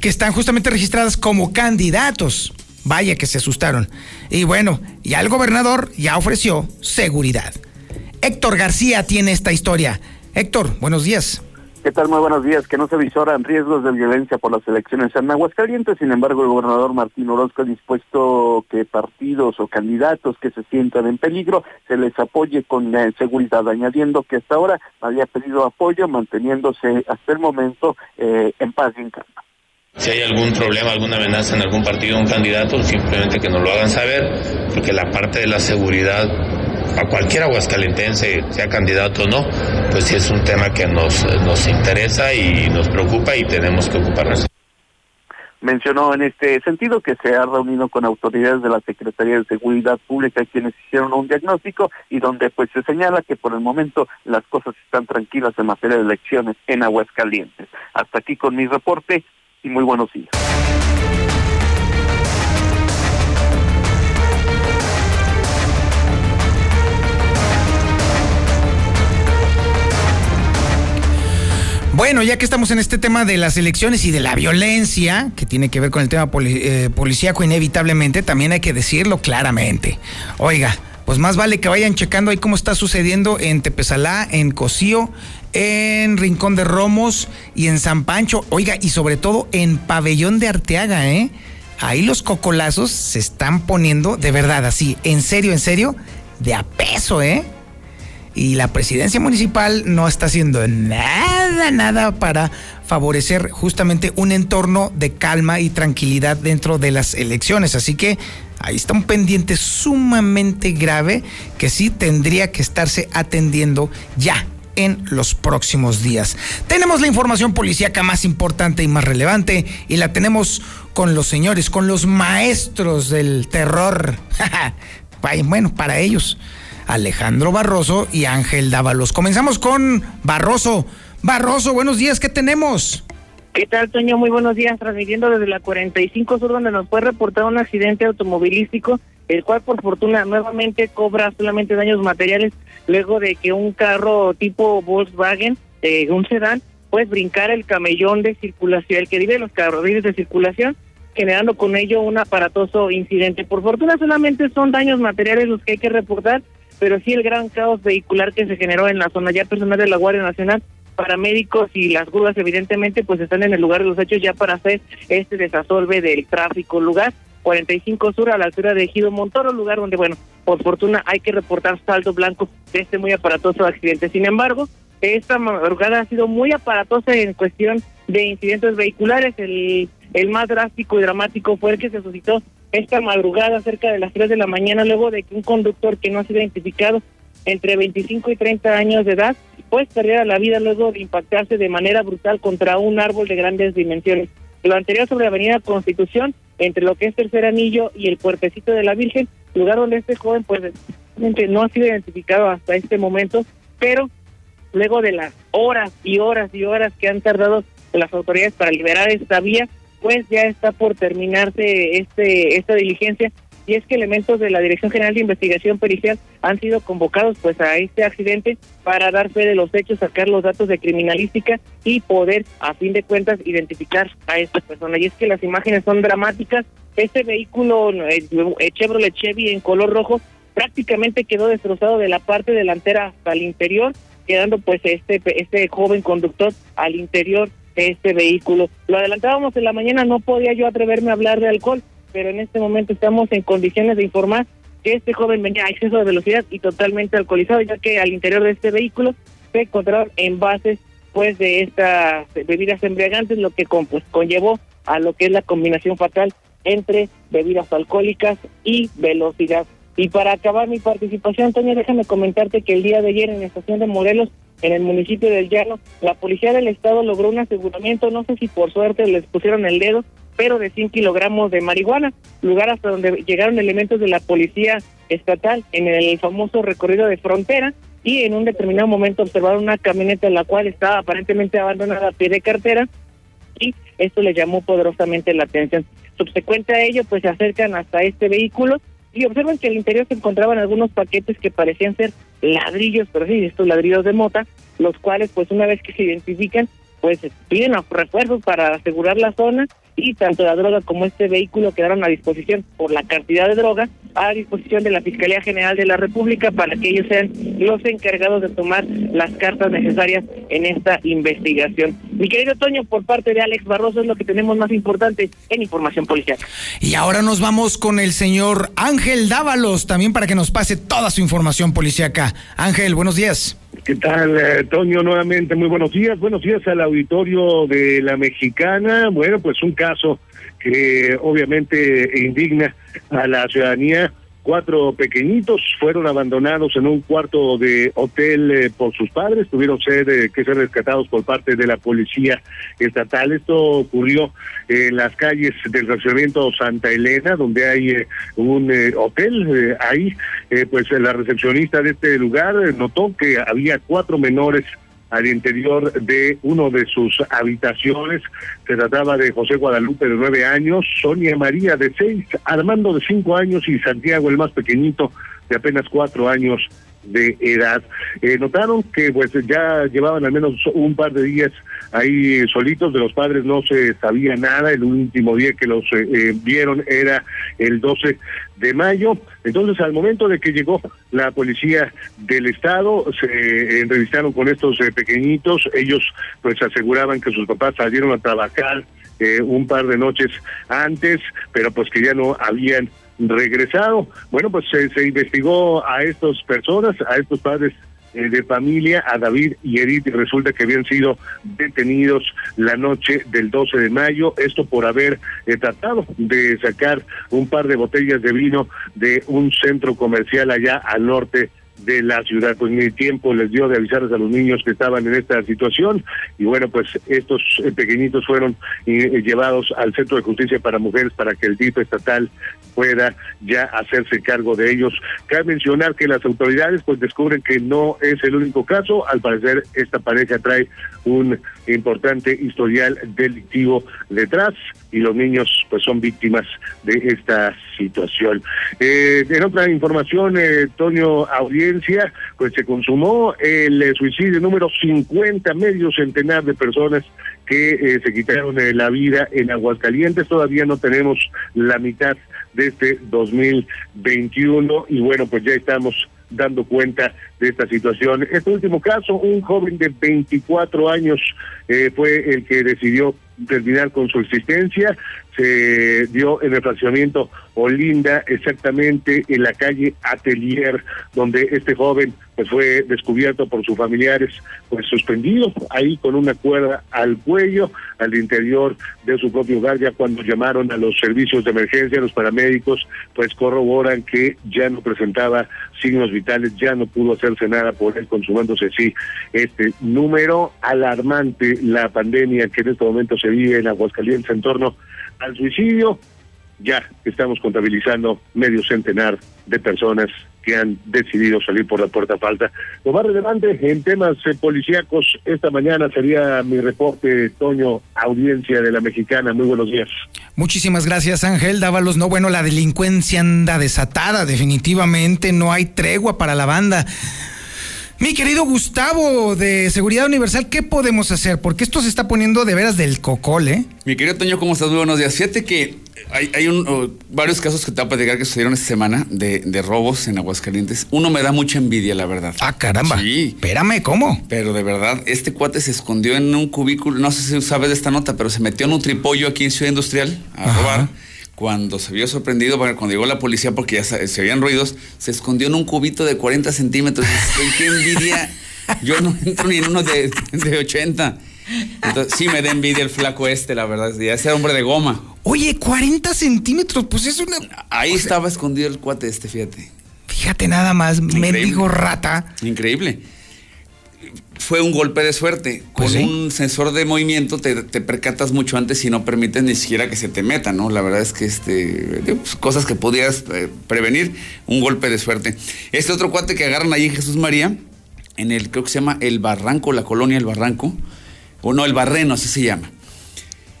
que están justamente registradas como candidatos. Vaya que se asustaron. Y bueno, ya el gobernador ya ofreció seguridad. Héctor García tiene esta historia. Héctor, buenos días. ¿Qué tal? Muy buenos días. Que no se visoran riesgos de violencia por las elecciones en Aguascalientes. Sin embargo, el gobernador Martín Orozco ha dispuesto que partidos o candidatos que se sientan en peligro se les apoye con eh, seguridad, añadiendo que hasta ahora había pedido apoyo, manteniéndose hasta el momento eh, en paz y en calma. Si hay algún problema, alguna amenaza en algún partido o un candidato, simplemente que nos lo hagan saber, porque la parte de la seguridad a cualquier aguascalentense, sea candidato o no, pues sí es un tema que nos, nos interesa y nos preocupa y tenemos que ocuparnos. Mencionó en este sentido que se ha reunido con autoridades de la Secretaría de Seguridad Pública quienes hicieron un diagnóstico y donde pues se señala que por el momento las cosas están tranquilas en materia de elecciones en Aguascalientes. Hasta aquí con mi reporte y muy buenos días. Bueno, ya que estamos en este tema de las elecciones y de la violencia, que tiene que ver con el tema eh, policíaco inevitablemente, también hay que decirlo claramente. Oiga, pues más vale que vayan checando ahí cómo está sucediendo en Tepezalá, en Cocío, en Rincón de Romos y en San Pancho. Oiga, y sobre todo en Pabellón de Arteaga, ¿eh? Ahí los cocolazos se están poniendo de verdad, así, en serio, en serio, de a peso, ¿eh? Y la presidencia municipal no está haciendo nada, nada para favorecer justamente un entorno de calma y tranquilidad dentro de las elecciones. Así que ahí está un pendiente sumamente grave que sí tendría que estarse atendiendo ya en los próximos días. Tenemos la información policíaca más importante y más relevante y la tenemos con los señores, con los maestros del terror. bueno, para ellos. Alejandro Barroso y Ángel Dávalos. Comenzamos con Barroso. Barroso, buenos días, ¿qué tenemos? ¿Qué tal, Toño? Muy buenos días, transmitiendo desde la 45 Sur, donde nos fue reportado un accidente automovilístico, el cual por fortuna nuevamente cobra solamente daños materiales, luego de que un carro tipo Volkswagen, eh, un sedán, pues brincar el camellón de circulación, el que vive los carriles de circulación, generando con ello un aparatoso incidente. Por fortuna solamente son daños materiales los que hay que reportar, pero sí el gran caos vehicular que se generó en la zona. Ya personal de la Guardia Nacional, paramédicos y las grúas evidentemente pues están en el lugar de los hechos ya para hacer este desasolve del tráfico. Lugar 45 Sur a la altura de Ejido Montoro, lugar donde, bueno, por fortuna hay que reportar saldo blanco de este muy aparatoso accidente. Sin embargo, esta madrugada ha sido muy aparatosa en cuestión de incidentes vehiculares. El, el más drástico y dramático fue el que se suscitó esta madrugada cerca de las 3 de la mañana luego de que un conductor que no ha sido identificado entre 25 y 30 años de edad pues perdiera la vida luego de impactarse de manera brutal contra un árbol de grandes dimensiones. Lo anterior sobre la avenida Constitución, entre lo que es Tercer Anillo y el Puertecito de la Virgen, lugar donde este joven pues no ha sido identificado hasta este momento, pero luego de las horas y horas y horas que han tardado las autoridades para liberar esta vía, pues ya está por terminarse este esta diligencia y es que elementos de la Dirección General de Investigación Pericial han sido convocados pues a este accidente para dar fe de los hechos, sacar los datos de criminalística y poder a fin de cuentas identificar a esta persona. Y es que las imágenes son dramáticas. Este vehículo el Chevrolet Chevy en color rojo prácticamente quedó destrozado de la parte delantera hasta el interior, quedando pues este este joven conductor al interior este vehículo. Lo adelantábamos en la mañana, no podía yo atreverme a hablar de alcohol, pero en este momento estamos en condiciones de informar que este joven venía a exceso de velocidad y totalmente alcoholizado, ya que al interior de este vehículo se encontraron envases pues de estas bebidas embriagantes, lo que pues, conllevó a lo que es la combinación fatal entre bebidas alcohólicas y velocidad. Y para acabar mi participación, Antonio, déjame comentarte que el día de ayer en la estación de Morelos en el municipio del Llano. La policía del estado logró un aseguramiento, no sé si por suerte les pusieron el dedo, pero de 100 kilogramos de marihuana, lugar hasta donde llegaron elementos de la policía estatal en el famoso recorrido de frontera y en un determinado momento observaron una camioneta en la cual estaba aparentemente abandonada a pie de cartera y esto le llamó poderosamente la atención. Subsecuente a ello, pues se acercan hasta este vehículo y observan que al interior se encontraban algunos paquetes que parecían ser ladrillos, pero sí, estos ladrillos de mota, los cuales pues una vez que se identifican, pues piden refuerzos para asegurar la zona y tanto la droga como este vehículo quedaron a disposición por la cantidad de droga a disposición de la Fiscalía General de la República para que ellos sean los encargados de tomar las cartas necesarias en esta investigación. Mi querido Toño, por parte de Alex Barroso es lo que tenemos más importante en información policial. Y ahora nos vamos con el señor Ángel Dávalos, también para que nos pase toda su información policíaca. Ángel, buenos días. ¿Qué tal, eh, Toño? Nuevamente, muy buenos días. Buenos días al auditorio de la Mexicana. Bueno, pues un caso que obviamente indigna a la ciudadanía Cuatro pequeñitos fueron abandonados en un cuarto de hotel eh, por sus padres, tuvieron ser, eh, que ser rescatados por parte de la policía estatal. Esto ocurrió en las calles del fraccionamiento Santa Elena, donde hay eh, un hotel. ahí, pues la recepcionista de este lugar notó que había cuatro menores al interior de uno de sus habitaciones. Se trataba de José Guadalupe de nueve años, Sonia María de seis, Armando de cinco años y Santiago el más pequeñito de apenas cuatro años de edad. Eh, notaron que pues ya llevaban al menos un par de días ahí solitos, de los padres no se sabía nada, el último día que los eh, eh, vieron era el 12 de mayo. Entonces, al momento de que llegó la policía del estado, se entrevistaron con estos pequeñitos, ellos pues aseguraban que sus papás salieron a trabajar un par de noches antes, pero pues que ya no habían regresado. Bueno, pues se, investigó a estas personas, a estos padres eh, de familia, a David y Edith, y resulta que habían sido detenidos la noche del 12 de mayo, esto por haber eh, tratado de sacar un par de botellas de vino de un centro comercial allá al norte de la ciudad. Pues ni tiempo les dio de avisarles a los niños que estaban en esta situación y bueno, pues estos eh, pequeñitos fueron llevados al Centro de Justicia para Mujeres para que el DIF estatal pueda ya hacerse cargo de ellos. Cabe mencionar que las autoridades pues descubren que no es el único caso, al parecer esta pareja trae un importante historial delictivo detrás y los niños pues son víctimas de esta situación. Eh, en otra información, eh, Toño Audiencia, pues se consumó el eh, suicidio número 50, medio centenar de personas que eh, se quitaron la vida en Aguascalientes. Todavía no tenemos la mitad de este 2021 y bueno, pues ya estamos dando cuenta de esta situación. Este último caso, un joven de 24 años eh, fue el que decidió terminar con su existencia se dio en el fraccionamiento Olinda, exactamente en la calle Atelier, donde este joven pues fue descubierto por sus familiares, pues suspendido ahí con una cuerda al cuello, al interior de su propio hogar, ya cuando llamaron a los servicios de emergencia, los paramédicos, pues corroboran que ya no presentaba signos vitales, ya no pudo hacerse nada por él, consumándose sí este número alarmante, la pandemia que en este momento se vive en Aguascalientes en torno al suicidio, ya estamos contabilizando medio centenar de personas que han decidido salir por la puerta falta. Lo más relevante en temas eh, policíacos esta mañana sería mi reporte, Toño, audiencia de la mexicana. Muy buenos días. Muchísimas gracias, Ángel Dávalos. No, bueno, la delincuencia anda desatada, definitivamente no hay tregua para la banda. Mi querido Gustavo de Seguridad Universal, ¿qué podemos hacer? Porque esto se está poniendo de veras del cocol, ¿eh? Mi querido Toño, ¿cómo estás? Muy buenos días. Fíjate que hay, un, varios casos que te voy a platicar que sucedieron esta semana de, robos en Aguascalientes. Uno me da mucha envidia, la verdad. Ah, caramba. Sí. Espérame, ¿cómo? Pero de verdad, este cuate se escondió en un cubículo, no sé si sabes de esta nota, pero se metió en un tripollo aquí en Ciudad Industrial a robar cuando se vio sorprendido, cuando llegó la policía porque ya se, oían ruidos, se escondió en un cubito de 40 centímetros. qué envidia. Yo no entro ni en uno de, 80. Entonces, sí me da envidia el flaco este, la verdad. Ya ese hombre de goma. Oye, 40 centímetros, pues es una. Ahí estaba escondido el cuate este, fíjate. Fíjate nada más, mendigo rata. Increíble fue un golpe de suerte. Con un sensor de movimiento te, percatas mucho antes y no permites ni siquiera que se te meta, ¿no? La verdad es que este, pues, cosas que podías eh, prevenir, un golpe de suerte. Este otro cuate que agarran ahí en Jesús María, en el, creo que se llama El Barranco, la colonia El Barranco, o no, El Barreno, así se llama.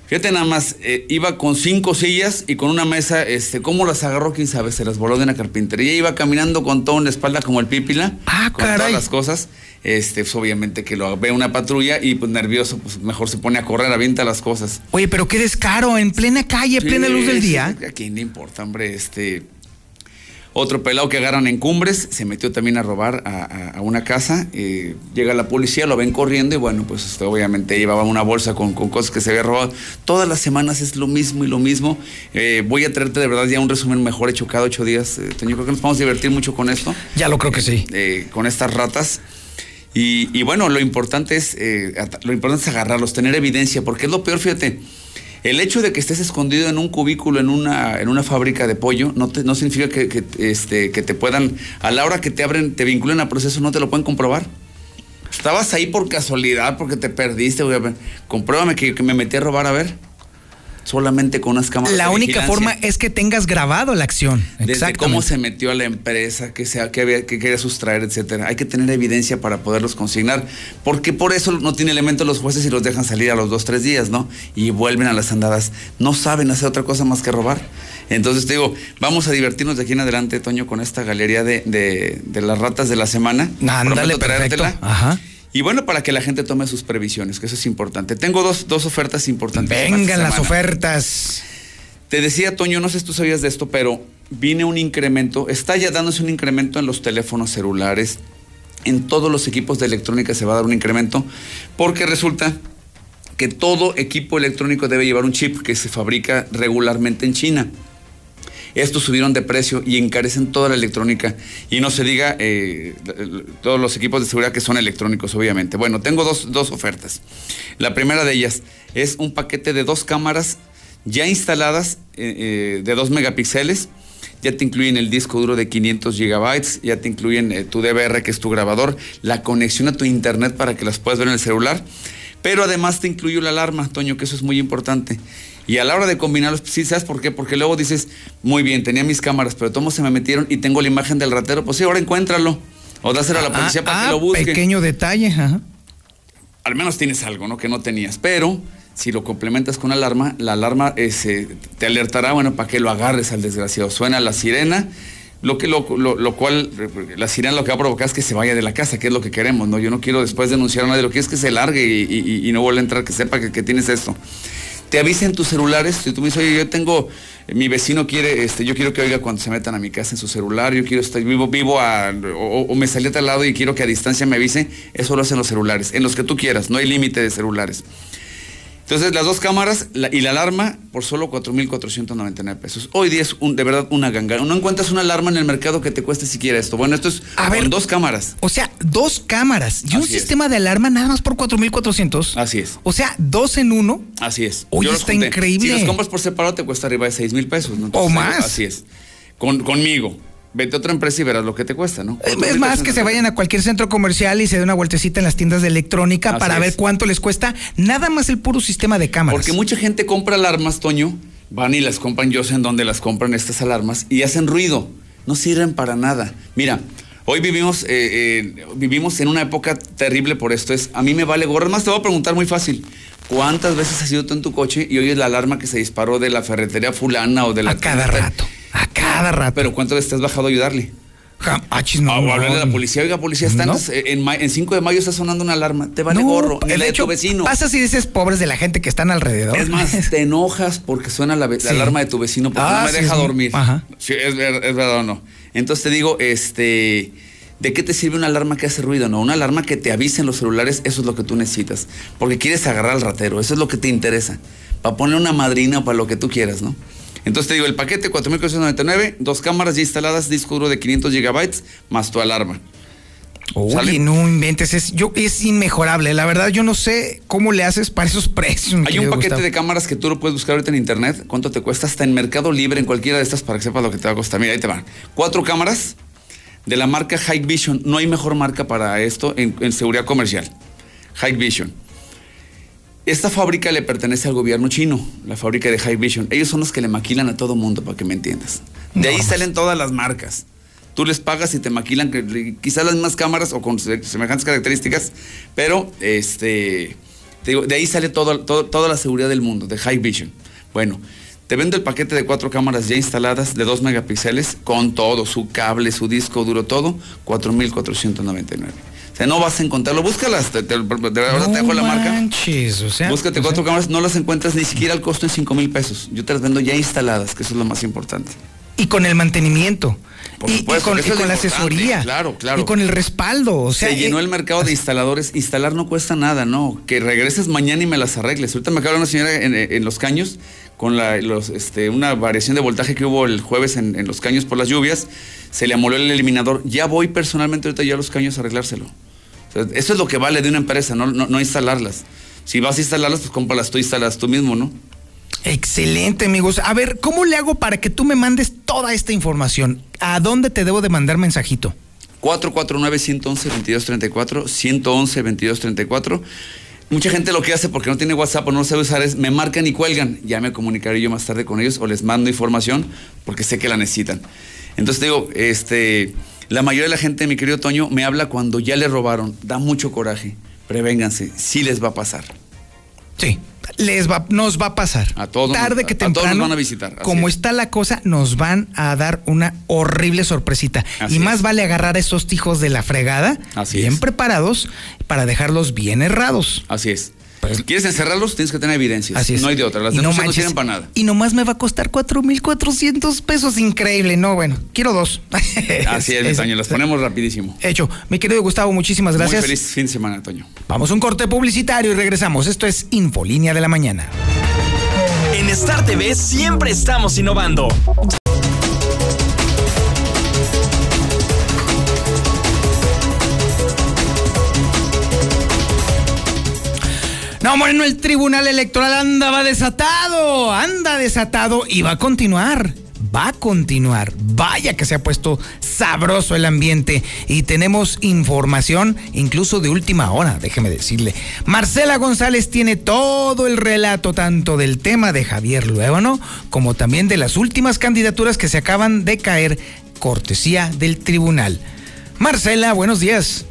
Fíjate nada más, eh, iba con cinco sillas y con una mesa, este, ¿cómo las agarró? Quién sabe, se las voló de una carpintería. Iba caminando con todo en la espalda como el pípila. Ah, con caray. todas las cosas. Este, pues, obviamente que lo ve una patrulla y pues nervioso, pues mejor se pone a correr, avienta las cosas. Oye, pero qué descaro, en plena calle, plena luz del día. ¿A quién le importa, hombre? Este. Otro pelado que agarran en cumbres, se metió también a robar a, a- a una casa. eh, llega la policía, lo ven corriendo y bueno, pues este, obviamente llevaba una bolsa con, con cosas que se había robado. Todas las semanas es lo mismo y lo mismo. Eh, voy a traerte de verdad ya un resumen mejor hecho cada ocho días. Eh, Toño, creo que nos vamos a divertir mucho con esto. Ya lo creo que sí. Eh, con estas ratas. Y, y bueno, lo importante es eh, lo importante es agarrarlos, tener evidencia, porque es lo peor, fíjate. El hecho de que estés escondido en un cubículo, en una, en una fábrica de pollo, no, te- no significa que, este, que te puedan, a la hora que te abren, te vinculen a proceso, no te lo pueden comprobar. Estabas ahí por casualidad, porque te perdiste, güey. Compruébame que, que me metí a robar, a ver. Solamente con unas cámaras. La de única vigilancia. forma es que tengas grabado la acción. Desde cómo se metió a la empresa, que, sea, que, había, que quería sustraer, etcétera. Hay que tener evidencia para poderlos consignar, porque por eso no tiene elementos los jueces y los dejan salir a los dos, tres días, ¿no? Y vuelven a las andadas. No saben hacer otra cosa más que robar. Entonces te digo, vamos a divertirnos de aquí en adelante, Toño, con esta galería de, de- de las ratas de la semana. Ándale, perfecto. Ajá. Y bueno, para que la gente tome sus previsiones, que eso es importante. Tengo dos, dos ofertas importantes. Vengan las ofertas. Te decía, Toño, no sé si tú sabías de esto, pero viene un incremento, está ya dándose un incremento en los teléfonos celulares, en todos los equipos de electrónica se va a dar un incremento, porque resulta que todo equipo electrónico debe llevar un chip que se fabrica regularmente en China. Estos subieron de precio y encarecen toda la electrónica. Y no se diga eh, todos los equipos de seguridad que son electrónicos, obviamente. Bueno, tengo dos, dos ofertas. La primera de ellas es un paquete de dos cámaras ya instaladas eh, eh, de 2 megapíxeles. Ya te incluyen el disco duro de 500 gigabytes, ya te incluyen tu DVR, que es tu grabador, la conexión a tu internet para que las puedas ver en el celular. Pero además te incluyo la alarma, Toño, que eso es muy importante. Y a la hora de combinarlos, sí, ¿sabes por qué? Porque luego dices, muy bien, tenía mis cámaras, pero todos se me metieron y tengo la imagen del ratero. Pues sí, ahora encuéntralo. O dáselo a la policía para Ah, que lo busque. Pequeño detalle, ajá. Al menos tienes algo, ¿no? Que no tenías. Pero si lo complementas con alarma, la alarma ese, te alertará, bueno, para que lo agarres al desgraciado. Suena la sirena, lo, que, lo, lo- lo cual, la sirena lo que va a provocar es que se vaya de la casa, que es lo que queremos, ¿no? Yo no quiero después denunciar a nadie, lo que es que se largue y, y- y no vuelva a entrar, que sepa que, que tienes esto. Te avisa en tus celulares, si tú me dices, oye, yo tengo, mi vecino quiere, este, yo quiero que oiga cuando se metan a mi casa en su celular, yo quiero estar, vivo, vivo o, o me salí a tal lado y quiero que a distancia me avise, eso lo hacen los celulares, en los que tú quieras, no hay límite de celulares. Entonces, las dos cámaras la- y la alarma por solo 4.499 pesos. Hoy día es un, de verdad una ganga. No encuentras una alarma en el mercado que te cueste siquiera esto. Bueno, esto es con dos cámaras. O sea, dos cámaras y un es. sistema de alarma nada más por 4,400. Así es. O sea, dos en uno. Así es. Oye, está increíble. Si los compras por separado te cuesta arriba de 6 mil pesos. ¿no? O más. Así es. Con, conmigo. Vete a otra empresa y verás lo que te cuesta, ¿no? Es más que se vayan a cualquier centro comercial y se den una vueltecita en las tiendas de electrónica Así para ver cuánto les cuesta nada más el puro sistema de cámaras. Porque mucha gente compra alarmas, Toño, van y las compran, yo sé en dónde las compran estas alarmas, y hacen ruido. No sirven para nada. Mira, hoy vivimos, eh, eh, vivimos en una época terrible por esto. Es, a mí me vale gorro. Más te voy a preguntar muy fácil. ¿Cuántas veces has ido tú en tu coche y oyes la alarma que se disparó de la ferretería fulana o de la... A cada rato. A cada rato. Pero ¿cuántas veces te has bajado a ayudarle? Ja- achis, no, Ah, o hablar de la no. policía. Oiga, policía, están No. en, en 5 de mayo está sonando una alarma. Te vale No, gorro. Ni de hecho, tu vecino. Pasas y dices pobres de la gente que están alrededor. Es más, te enojas porque suena la, ve- la Sí. alarma de tu vecino porque Ah, no me sí, deja sí. dormir. Ajá. Sí, es, es verdad o no. Entonces te digo, este, ¿de qué te sirve una alarma que hace ruido? No, una alarma que te avise en los celulares, eso es lo que tú necesitas. Porque quieres agarrar al ratero, eso es lo que te interesa. Para poner una madrina o para lo que tú quieras, ¿no? Entonces te digo, el paquete 4.499, dos cámaras ya instaladas, disco duro de 500 gigabytes, más tu alarma. Oye, ¿Sale? no inventes, es, yo, es inmejorable. La verdad, yo no sé cómo le haces para esos precios. Hay un paquete Gustavo. de cámaras que tú lo puedes buscar ahorita en internet. ¿Cuánto te cuesta? Hasta en Mercado Libre, en cualquiera de estas, para que sepas lo que te va a costar. Mira, ahí te van. Cuatro cámaras de la marca High Vision. No hay mejor marca para esto en, en seguridad comercial. High Vision. Esta fábrica le pertenece al gobierno chino, la fábrica de High Vision. Ellos son los que le maquilan a todo mundo, para que me entiendas. De ahí salen todas las marcas. Tú les pagas y te maquilan quizás las mismas cámaras o con se- semejantes características, pero este Te digo, de ahí sale todo, todo- toda la seguridad del mundo, de High Vision. Bueno, te vendo el paquete de cuatro cámaras ya instaladas de 2 megapíxeles con todo, su cable, su disco duro, todo, 4,499. Sea, no vas a encontrarlo. Búscalas, te, te- de verdad te dejo la marca. manches, o sea, Búscate o cuatro sea, cámaras, no las encuentras ni siquiera al costo en 5 mil pesos. Yo te las vendo ya instaladas, que eso es lo más importante. Y con el mantenimiento. Por y, y supuesto, con, eso y con la asesoría. claro, claro. Y con el respaldo. O sea, se llenó eh, el mercado de instaladores. Instalar no cuesta nada, no. Que regreses mañana y me las arregles. Ahorita me acaba una señora en, en Los Caños con la, los, este, una variación de voltaje que hubo el jueves en, en Los Caños por las lluvias. Se le amoló el eliminador. Ya voy personalmente ahorita ya a Los Caños a arreglárselo. Eso es lo que vale de una empresa, no, no, no instalarlas. Si vas a instalarlas, pues cómpralas tú, instalas tú mismo, ¿no? Excelente, amigos. A ver, ¿cómo le hago para que tú me mandes toda esta información? ¿A dónde te debo de mandar mensajito? 449-111-2234, 111-2234. Mucha gente lo que hace porque no tiene WhatsApp o no lo sabe usar es me marcan y cuelgan. Ya me comunicaré yo más tarde con ellos o les mando información porque sé que la necesitan. Entonces digo, este, la mayoría de la gente, mi querido Toño, me habla cuando ya le robaron. Da mucho coraje. Prevénganse, sí les va a pasar. Sí, les va, nos va a pasar. A todos, Tarde nos- que a todos temprano. nos van a visitar. Como es. está la cosa, nos van a dar una horrible sorpresita. Así y más es. vale agarrar a esos hijos de la fregada, Así bien es. preparados, para dejarlos bien errados. Así es. ¿Quieres encerrarlos? Tienes que tener evidencias. Así es. No hay de otra. Las Y no sirven para nada. Y nomás me va a costar 4,400 pesos. Increíble. No, bueno, quiero dos. Así es, Eso. Toño. Las ponemos rapidísimo. Hecho. Mi querido Gustavo, muchísimas gracias. Muy feliz fin de semana, Toño. Vamos a un corte publicitario y regresamos. Esto es Infolínea de la Mañana. En Star TV siempre estamos innovando. No, Moreno, el Tribunal Electoral andaba desatado, anda desatado y va a continuar. Va a continuar. Vaya que se ha puesto sabroso el ambiente y tenemos información incluso de última hora, déjeme decirle. Marcela González tiene todo el relato tanto del tema de Javier Luébano como también de las últimas candidaturas que se acaban de caer cortesía del tribunal. Marcela, buenos días.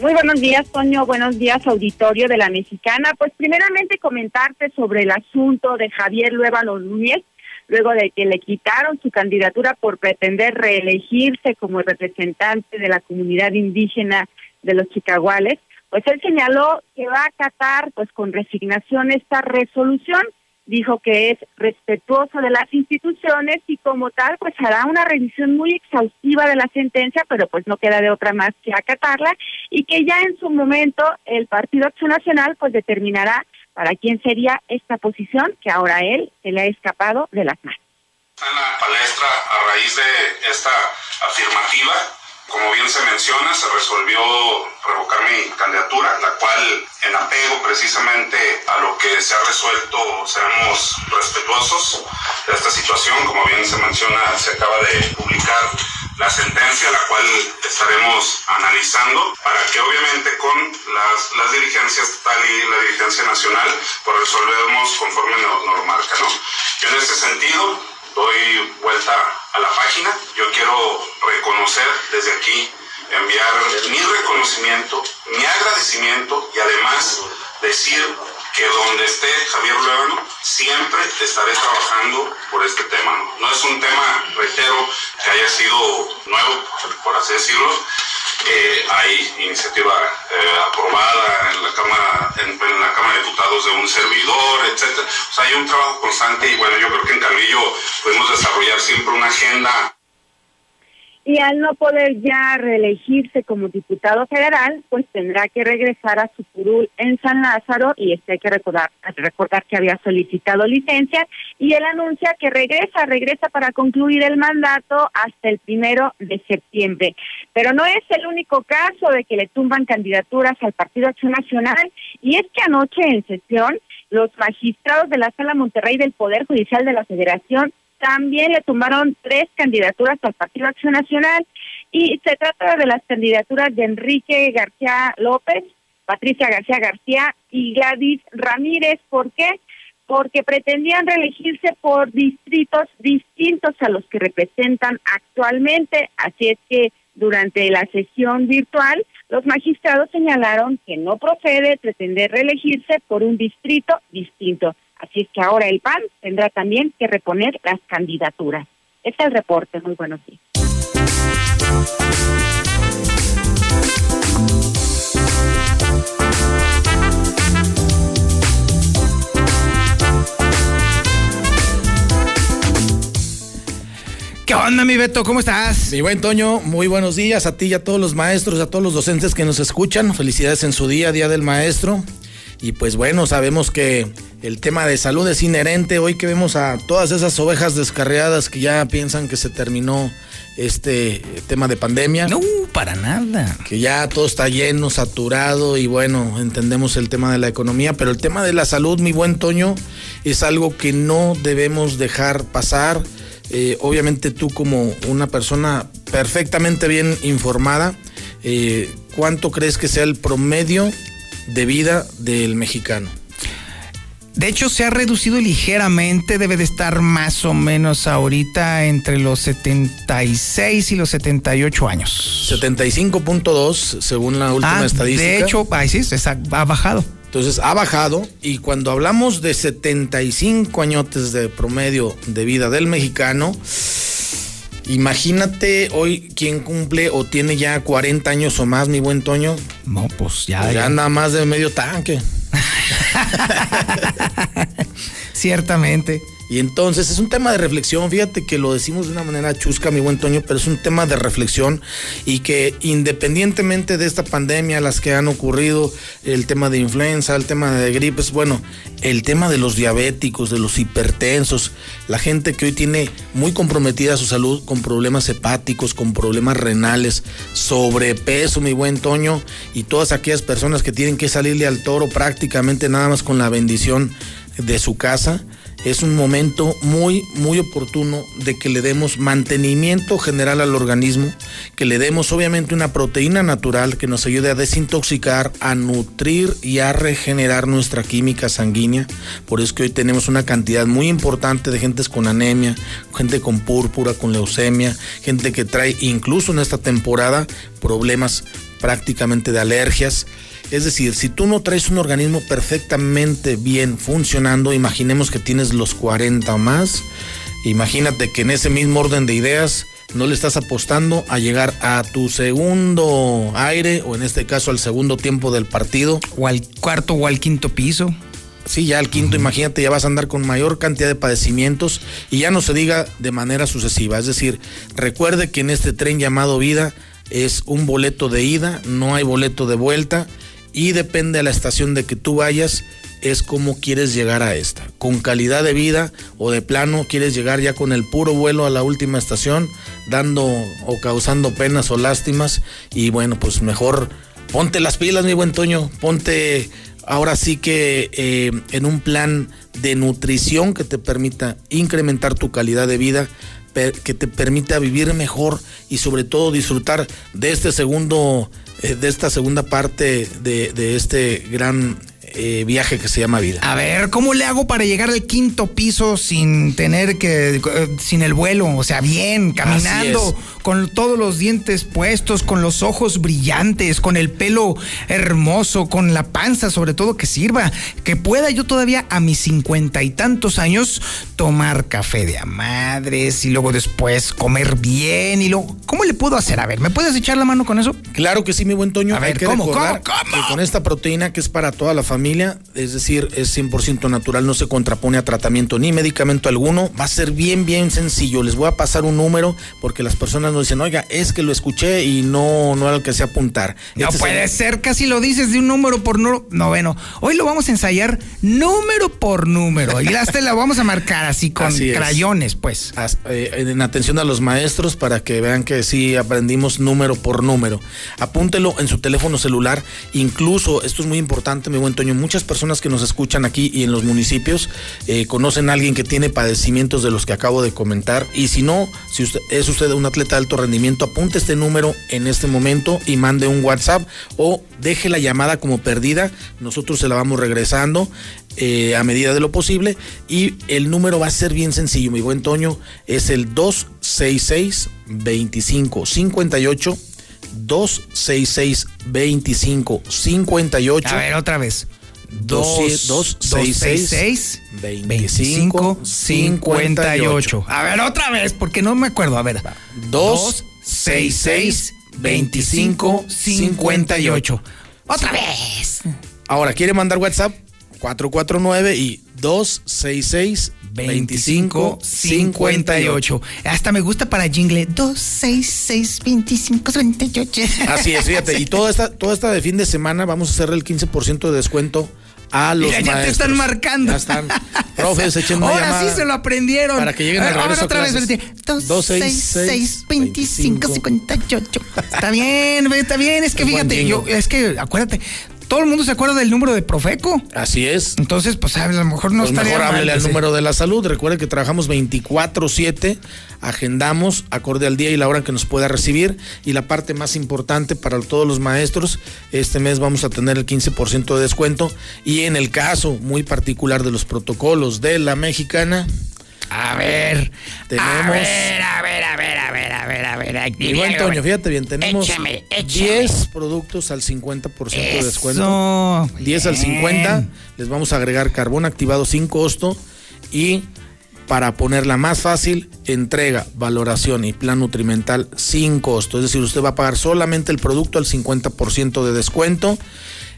Muy buenos días, Toño. Buenos días, auditorio de la Mexicana. Pues primeramente comentarte sobre el asunto de Javier Luébano Núñez, luego de que le quitaron su candidatura por pretender reelegirse como representante de la comunidad indígena de los chicaguales. Pues él señaló que va a acatar pues con resignación esta resolución dijo que es respetuoso de las instituciones y como tal pues hará una revisión muy exhaustiva de la sentencia, pero pues no queda de otra más que acatarla y que ya en su momento el Partido Acción Nacional pues determinará para quién sería esta posición que ahora él se le ha escapado de las manos. En la palestra a raíz de esta afirmativa. Como bien se menciona, se resolvió revocar mi candidatura, la cual, en apego precisamente a lo que se ha resuelto, seremos respetuosos de esta situación. Como bien se menciona, se acaba de publicar la sentencia, la cual estaremos analizando para que obviamente con las, las dirigencias estatal y la dirigencia nacional, pues resolvemos conforme nos marca. ¿no? Yo en ese sentido doy vuelta a la página. Yo quiero reconocer desde aquí, enviar mi reconocimiento, mi agradecimiento y además decir que donde esté Javier Luevano, siempre estaré trabajando por este tema. No, es un tema, reitero, que haya sido nuevo, por así decirlo. Eh, hay iniciativa eh, aprobada en la Cámara en, la Cámara de Diputados de un servidor, etcétera. O sea, hay un trabajo constante y bueno, yo creo que en Carrillo podemos desarrollar siempre una agenda y al no poder ya reelegirse como diputado federal, pues tendrá que regresar a su curul en San Lázaro y este hay que recordar, recordar que había solicitado licencia y él anuncia que regresa, regresa para concluir el mandato hasta el primero de septiembre. Pero no es el único caso de que le tumban candidaturas al Partido Acción Nacional y es que anoche en sesión los magistrados de la Sala Monterrey del Poder Judicial de la Federación también le tumbaron tres candidaturas al Partido Acción Nacional y se trata de las candidaturas de Enrique García López, Patricia García García y Gladys Ramírez. ¿Por qué? Porque pretendían reelegirse por distritos distintos a los que representan actualmente. Así es que Durante la sesión virtual, los magistrados señalaron que no procede pretender reelegirse por un distrito distinto. Así es que ahora el PAN tendrá también que reponer las candidaturas. Este es el reporte. Muy buenos días. ¿Qué onda, mi Beto? ¿Cómo estás? Mi buen Toño, muy buenos días a ti y a todos los maestros, a todos los docentes que nos escuchan. Felicidades en su día, Día del Maestro. Y pues bueno, sabemos que el tema de salud es inherente. Hoy que vemos a todas esas ovejas descarriadas que ya piensan que se terminó este tema de pandemia. No, para nada. Que ya todo está lleno, saturado y bueno, entendemos el tema de la economía, pero el tema de la salud, mi buen Toño, es algo que no debemos dejar pasar. Eh, obviamente tú como una persona perfectamente bien informada, eh, ¿cuánto crees que sea el promedio de vida del mexicano? De hecho, se ha reducido ligeramente, debe de estar más o menos ahorita entre los 76 y los 78 años. 75.2 según la última Ah, estadística. De hecho, ahí sí, ha bajado. Entonces ha bajado y cuando hablamos de 75 añotes de promedio de vida del mexicano, imagínate hoy quién cumple o tiene ya 40 años o más, mi buen Toño. No, pues ya. Pues ya ya. anda más de medio tanque. Ciertamente. Y entonces es un tema de reflexión, fíjate que lo decimos de una manera chusca, mi buen Toño, pero es un tema de reflexión y que independientemente de esta pandemia, las que han ocurrido, el tema de influenza, el tema de gripes, bueno, el tema de los diabéticos, de los hipertensos, la gente que hoy tiene muy comprometida su salud con problemas hepáticos, con problemas renales, sobrepeso, mi buen Toño, y todas aquellas personas que tienen que salirle al toro prácticamente nada más con la bendición de su casa es un momento muy, muy oportuno de que le demos mantenimiento general al organismo, que le demos obviamente una proteína natural que nos ayude a desintoxicar, a nutrir y a regenerar nuestra química sanguínea. Por eso que hoy tenemos una cantidad muy importante de gentes con anemia, gente con púrpura, con leucemia, gente que trae incluso en esta temporada problemas prácticamente de alergias. Es decir, si tú no traes un organismo perfectamente bien funcionando, imaginemos que tienes los 40 o más, imagínate que en ese mismo orden de ideas no le estás apostando a llegar a tu segundo aire o en este caso al segundo tiempo del partido. O al cuarto o al quinto piso. Sí, ya al quinto, imagínate, ya vas a andar con mayor cantidad de padecimientos y ya no se diga de manera sucesiva. Es decir, recuerde que en este tren llamado vida es un boleto de ida, no hay boleto de vuelta y depende de la estación de que tú vayas, es cómo quieres llegar a esta. Con calidad de vida o de plano quieres llegar ya con el puro vuelo a la última estación, dando o causando penas o lástimas y bueno, pues mejor ponte las pilas, mi buen Toño, ponte ahora sí que eh, en un plan de nutrición que te permita incrementar tu calidad de vida, que te permita vivir mejor y sobre todo disfrutar de este segundo, eh, de esta segunda parte de, de este gran eh, viaje que se llama vida. A ver, ¿cómo le hago para llegar al quinto piso sin tener que, eh, sin el vuelo? O sea, bien, caminando, con todos los dientes puestos, con los ojos brillantes, con el pelo hermoso, con la panza sobre todo que sirva, que pueda yo todavía a mis cincuenta y tantos años tomar café de a madres y luego después comer bien y luego, ¿cómo le puedo hacer? A ver, ¿me puedes echar la mano con eso? Claro que sí, mi buen Toño. A ver, Hay que ¿cómo, cómo, cómo? que con esta proteína que es para toda la familia, es decir, es 100% natural, no se contrapone a tratamiento ni medicamento alguno, va a ser bien, bien sencillo. Les voy a pasar un número porque las personas nos dicen, oiga, es que lo escuché y no, no era lo que sé apuntar. No Este es puede el- ser, casi lo dices de un número por número. No, bueno, hoy lo vamos a ensayar número por número. Y hasta la vamos a marcar así con Así crayones, pues. As- eh, en atención a los maestros para que vean que sí aprendimos número por número. Apúntelo en su teléfono celular. Incluso, esto es muy importante, mi buen Toño, muchas personas que nos escuchan aquí y en los municipios eh, conocen a alguien que tiene padecimientos de los que acabo de comentar. Y si no, si usted es usted un atleta de alto rendimiento, apunte este número en este momento y mande un WhatsApp o deje la llamada como perdida. Nosotros se la vamos regresando. eh, a medida de lo posible. Y el número va a ser bien sencillo, mi buen Toño, es el 266 2558 266 2558 A ver, otra vez. 266 25 58. A ver, otra vez, porque no me acuerdo. A ver. 266 25 58. Otra vez. Ahora, ¿quiere mandar WhatsApp? 449 y 266 25 58. Hasta me gusta para jingle 266 25 58. Así es, fíjate. Y toda esta, toda esta de fin de semana vamos a hacerle el 15% de descuento a los Mira, ya maestros. te están marcando. Ya están. Profes, echen una Ahora llamada sí se lo aprendieron. Para que lleguen A al regreso a otra vez. clases. espérate. 266 25 58. Está bien, está bien. Es que fíjate, yo, es que acuérdate, todo el mundo se acuerda del número de Profeco. Así es. Entonces, pues a lo mejor no Pues estaría mejor mal, háblele al número de la salud. Recuerde que trabajamos 24-7, agendamos acorde al día y la hora en que nos pueda recibir. Y la parte más importante para todos los maestros, este mes vamos a tener el 15% de descuento. Y en el caso muy particular de los protocolos de la mexicana, A ver. tenemos. A ver, a ver, a ver, a ver, a ver, a ver. aquí Mi buen viene, Toño, fíjate bien, tenemos Échame, échame. 10 productos al 50% de Eso, descuento. 10 al bien. 50. Les vamos a agregar carbón activado sin costo y para ponerla más fácil, entrega, valoración y plan nutrimental sin costo. Es decir, usted va a pagar solamente el producto al 50% de descuento.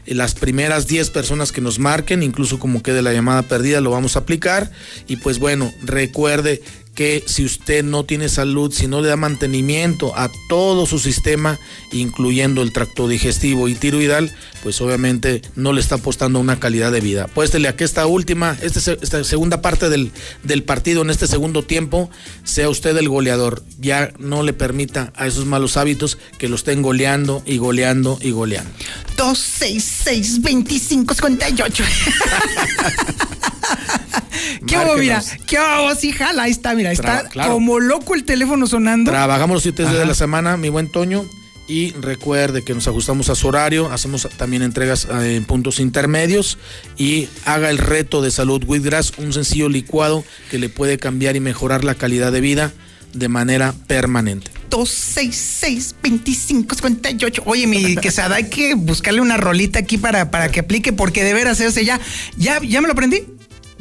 Y Las primeras 10 personas que nos marquen, incluso como quede la llamada perdida, lo vamos a aplicar. Y pues bueno, recuerde que si usted no tiene salud, si no le da mantenimiento a todo su sistema, incluyendo el tracto digestivo y tiroidal, pues obviamente no le está apostando una calidad de vida. Puéstele a que esta última, se- esta segunda parte del, del partido, en este segundo tiempo, sea usted el goleador. Ya no le permita a esos malos hábitos que lo estén goleando y goleando y goleando. 266 25 58. ¿Qué hubo, mira? ¿Qué hubo? Sí, jala, ahí está, mira, está Traba- claro. como loco el teléfono sonando. Trabajamos los siete días de la semana, mi buen Toño. Y recuerde que nos ajustamos a su horario, hacemos también entregas eh, en puntos intermedios y haga el reto de salud Wheatgrass, un sencillo licuado que le puede cambiar y mejorar la calidad de vida de manera permanente. 266 25 58. Oye, mi quesada, hay que buscarle una rolita aquí para, para que aplique, porque de veras ese ya, ya, ya me lo aprendí.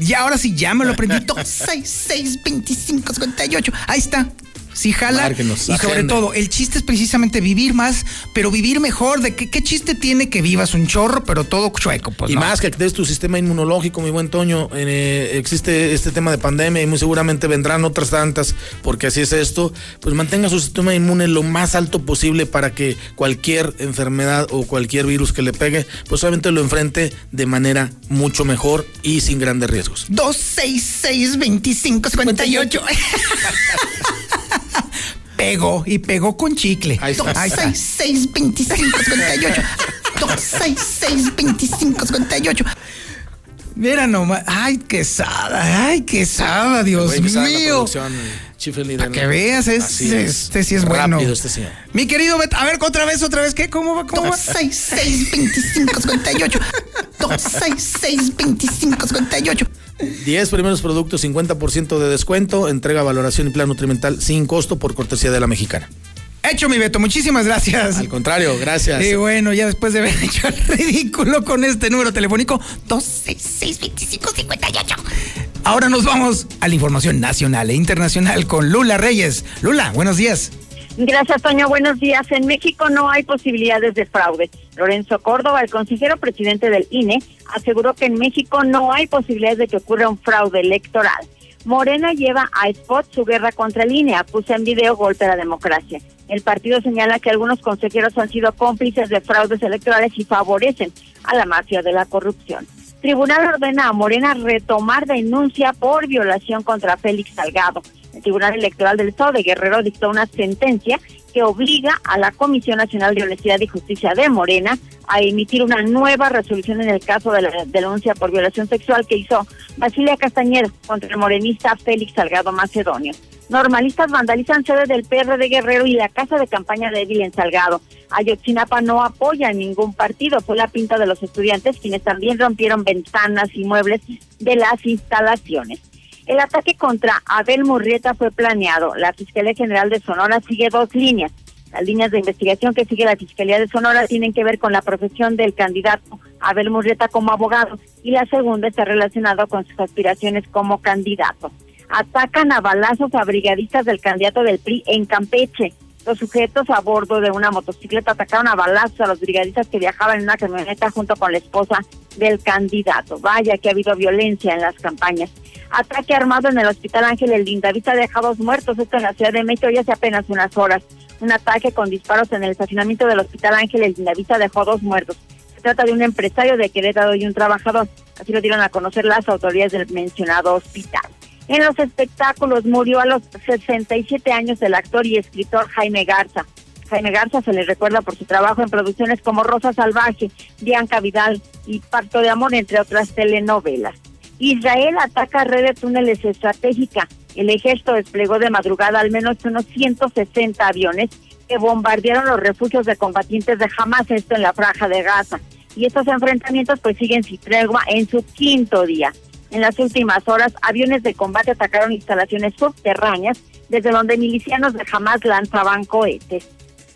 Ya ahora sí, ya me lo aprendí. 266 25 58. Ahí está. Sí, jala. Márquenos, y sobre agenda. todo, el chiste es precisamente vivir más, pero vivir mejor. ¿De qué, qué chiste tiene que vivas un chorro, pero todo chueco? Pues y no. más que actives tu sistema inmunológico, mi buen Toño. Eh, existe este tema de pandemia y muy seguramente vendrán otras tantas, porque así es esto. Pues mantenga su sistema inmune lo más alto posible para que cualquier enfermedad o cualquier virus que le pegue, pues obviamente lo enfrente de manera mucho mejor y sin grandes riesgos. 266 25 58. Pegó y pegó con chicle. Ahí está. 266 25 58. 266 25 58. Mira nomás. Ay, quesada. Ay, quesada, Dios mío. Para que veas, es- este sí es bueno. Este señor. Mi querido Bet, a ver, otra vez, otra vez, ¿qué? ¿Cómo va? ¿Cómo va? 266 25 58. 266 25 58. 10 primeros productos, 50% de descuento, entrega, valoración y plan nutrimental sin costo por cortesía de la mexicana. Hecho, mi Beto, muchísimas gracias. Al contrario, gracias. Y bueno, ya después de haber hecho el ridículo con este número telefónico, 266-2558. Ahora nos vamos a la información nacional e internacional con Lula Reyes. Lula, buenos días. Gracias, Toño. Buenos días. En México no hay posibilidades de fraude. Lorenzo Córdoba, el consejero presidente del INE, aseguró que en México no hay posibilidades de que ocurra un fraude electoral. Morena lleva a spot su guerra contra el INE, acusa en video golpe a la democracia. El partido señala que algunos consejeros han sido cómplices de fraudes electorales y favorecen a la mafia de la corrupción. Tribunal ordena a Morena retomar denuncia por violación contra Félix Salgado. El Tribunal Electoral del Estado de Guerrero dictó una sentencia que obliga a la Comisión Nacional de Honestidad y Justicia de Morena a emitir una nueva resolución en el caso de la denuncia por violación sexual que hizo Basilia Castañeda contra el morenista Félix Salgado Macedonio. Normalistas vandalizan sede del PR de Guerrero y la casa de campaña de Edil en Salgado. Ayotzinapa no apoya a ningún partido. Fue la pinta de los estudiantes quienes también rompieron ventanas y muebles de las instalaciones. El ataque contra Abel Murrieta fue planeado. La Fiscalía General de Sonora sigue dos líneas. Las líneas de investigación que sigue la Fiscalía de Sonora tienen que ver con la profesión del candidato Abel Murrieta como abogado y la segunda está relacionada con sus aspiraciones como candidato. Atacan a balazos a brigadistas del candidato del PRI en Campeche. Los sujetos a bordo de una motocicleta atacaron a balazos a los brigadistas que viajaban en una camioneta junto con la esposa del candidato. Vaya que ha habido violencia en las campañas. Ataque armado en el Hospital Ángel El Lindavista deja dos muertos, esto en la Ciudad de México ya hace apenas unas horas. Un ataque con disparos en el estacionamiento del Hospital Ángel El Lindavista dejó dos muertos. Se trata de un empresario de Querétaro y un trabajador. Así lo dieron a conocer las autoridades del mencionado hospital. En los espectáculos murió a los 67 años el actor y escritor Jaime Garza. Jaime Garza se le recuerda por su trabajo en producciones como Rosa Salvaje, Bianca Vidal y Pacto de Amor, entre otras telenovelas. Israel ataca red de túneles estratégica. El ejército desplegó de madrugada al menos unos 160 aviones que bombardearon los refugios de combatientes de Hamas, esto en la franja de Gaza. Y estos enfrentamientos pues siguen sin tregua en su quinto día. En las últimas horas, aviones de combate atacaron instalaciones subterráneas desde donde milicianos de Hamas lanzaban cohetes.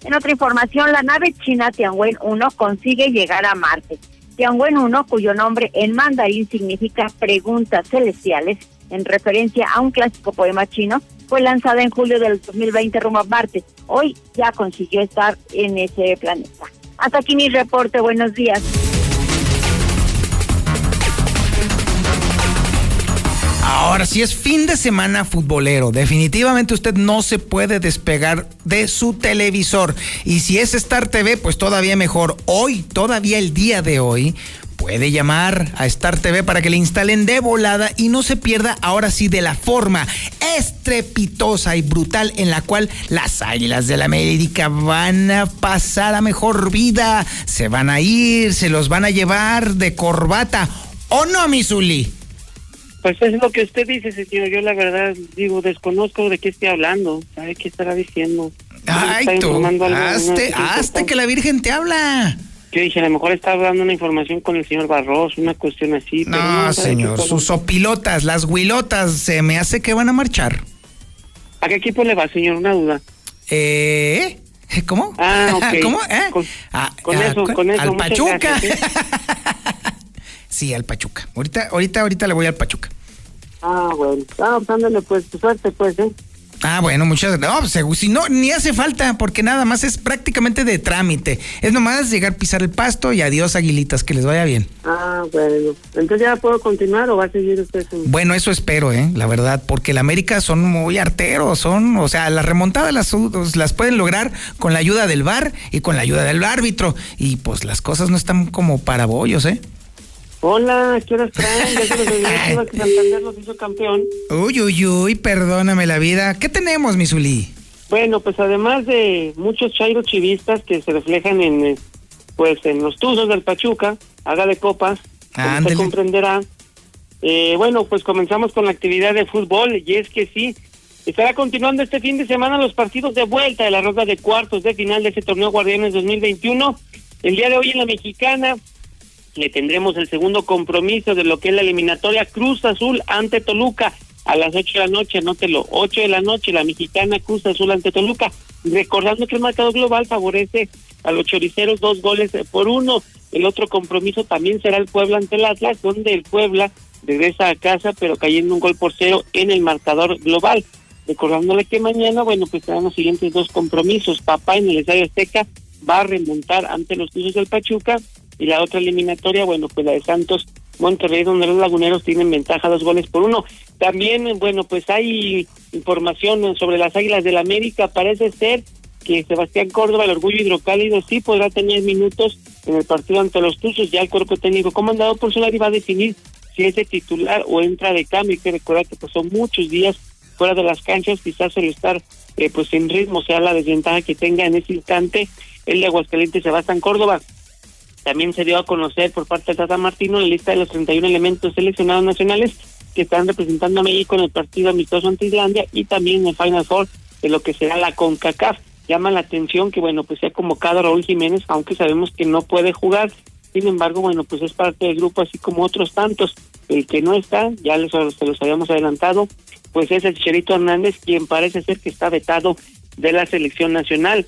En otra información, la nave china Tianwen 1 consigue llegar a Marte. Tianwen 1, cuyo nombre en mandarín significa preguntas celestiales, en referencia a un clásico poema chino, fue lanzada en julio del 2020 rumbo a Marte. Hoy ya consiguió estar en ese planeta. Hasta aquí mi reporte. Buenos días. Ahora sí es fin de semana futbolero. Definitivamente usted no se puede despegar de su televisor. Y si es Star TV, pues todavía mejor. Hoy, todavía el día de hoy, puede llamar a Star TV para que le instalen de volada y no se pierda ahora sí de la forma estrepitosa y brutal en la cual las Águilas de la América van a pasar a mejor vida, se van a ir, se los van a llevar de corbata. ¿O no, Misuli? Pues es lo que usted dice, señor. Yo la verdad digo, desconozco de qué esté hablando. ¿Sabe qué estará diciendo? Ay, tú, hazte, hazte que la Virgen te habla. Yo dije, a lo mejor está dando una información con el señor Barros, una cuestión así. Pero no, señor, sus opilotas, las huilotas, se me hace que van a marchar. ¿A qué equipo le va, señor? Una duda. ¿Eh? ¿Cómo? Ah, ok. ¿Cómo? ¿Eh? Con, Ah, con ah, eso, con eso. Al Pachuca. gracias, ¿eh? sí, al Pachuca. Ahorita, ahorita, ahorita le voy al Pachuca. Ah, bueno. Ah, pues ándale, pues, suerte, pues, ¿eh? Ah, bueno, muchas gracias. No, pues, si no, ni hace falta, porque nada más es prácticamente de trámite. Es nomás llegar, pisar el pasto y adiós, aguilitas, que les vaya bien. Ah, bueno. Entonces ya puedo continuar o va a seguir usted. Bueno, eso espero, ¿eh? La verdad, porque el América son muy arteros, son, o sea, las remontadas las, las pueden lograr con la ayuda del VAR y con la ayuda del árbitro. Y pues las cosas no están como para bollos, ¿eh? Hola, ¿qué horas traen? Ya se los olvidó que Santander los hizo campeón. Uy, uy, uy, perdóname la vida. ¿Qué tenemos, Misuli? Bueno, pues además de muchos chairo chivistas que se reflejan en eh, pues en los tuzos del Pachuca, haga de copas, como usted comprenderá. Eh, bueno, pues comenzamos con la actividad de fútbol y es que sí, estará continuando este fin de semana los partidos de vuelta de la ronda de cuartos de final de ese torneo Guardianes 2021. El día de hoy en la Mexicana le tendremos el segundo compromiso de lo que es la eliminatoria Cruz Azul ante Toluca a las 8 de la noche, anótelo, 8 de la noche, la mexicana Cruz Azul ante Toluca. Recordando que el marcador global favorece a los choriceros dos goles por uno. El otro compromiso también será el Puebla ante el Atlas, donde el Puebla regresa a casa, pero cayendo un gol por cero en el marcador global. Recordándole que mañana, bueno, pues serán los siguientes dos compromisos. Papá en el Estadio Azteca va a remontar ante los Tuzos del Pachuca y la otra eliminatoria, bueno, pues la de Santos Monterrey, donde los laguneros tienen ventaja dos goles por uno. También, bueno, pues hay información sobre las Águilas del América. Parece ser que Sebastián Córdoba, el orgullo hidrocálido, sí podrá tener minutos en el partido ante los Tuzos. Ya el cuerpo técnico comandado por Solari va a definir si es de titular o entra de cambio. Hay que recordar que pues, son muchos días fuera de las canchas, quizás el estar eh, pues en ritmo sea la desventaja que tenga en ese instante el de Aguascalientes Sebastián Córdoba. También se dio a conocer por parte de Tata Martino la lista de los 31 elementos seleccionados nacionales que están representando a México en el partido amistoso ante Islandia y también en el Final Four de lo que será la CONCACAF. Llama la atención que, bueno, pues se ha convocado a Raúl Jiménez, aunque sabemos que no puede jugar. Sin embargo, bueno, pues es parte del grupo, así como otros tantos. El que no está, ya les, se los habíamos adelantado, pues es el Chicharito Hernández, quien parece ser que está vetado de la selección nacional.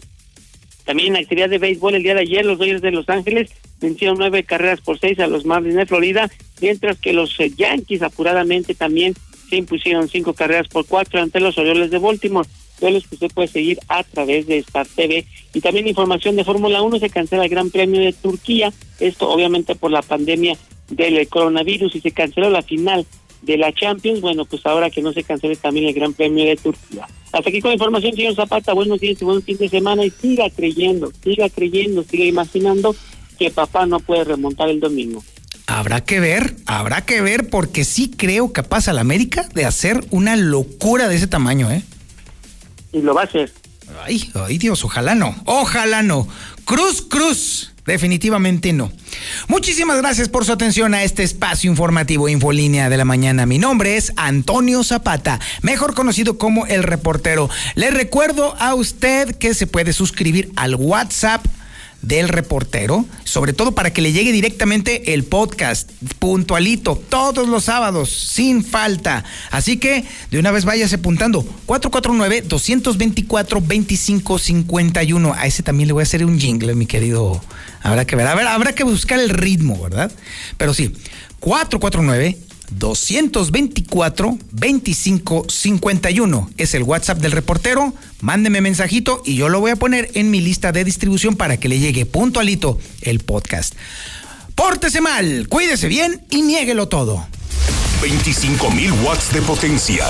También en actividad de béisbol el día de ayer, los Dodgers de Los Ángeles vencieron nueve carreras por seis a los Marlins de Florida, mientras que los eh, Yankees apuradamente también se impusieron cinco carreras por cuatro ante los Orioles de Baltimore. Duelos que usted puede seguir a través de Star TV. Y también información de Fórmula 1, se cancela el Gran Premio de Turquía, esto obviamente por la pandemia del coronavirus y se canceló la final de la Champions, bueno, pues ahora que no se cancele también el Gran Premio de Turquía. Hasta aquí con la información, señor Zapata, buenos días y buen fin de semana y siga creyendo, siga creyendo, siga imaginando que papá no puede remontar el domingo. Habrá que ver, habrá que ver, porque sí creo capaz la América de hacer una locura de ese tamaño, ¿eh? Y lo va a hacer. Ay, ay Dios, ojalá no, ojalá no. Cruz, cruz. Definitivamente no. Muchísimas gracias por su atención a este espacio informativo Infolínea de la mañana. Mi nombre es Antonio Zapata, mejor conocido como el reportero. Le recuerdo a usted que se puede suscribir al WhatsApp del reportero, sobre todo para que le llegue directamente el podcast puntualito todos los sábados, sin falta. Así que de una vez váyase apuntando 449-224-2551. A ese también le voy a hacer un jingle, mi querido. Habrá que ver, a ver, habrá que buscar el ritmo, ¿verdad? Pero sí, 449 224 2551 es el WhatsApp del reportero. Mándeme mensajito y yo lo voy a poner en mi lista de distribución para que le llegue puntualito el podcast. Pórtese mal, cuídese bien y niéguelo todo. 25 mil watts de potencia.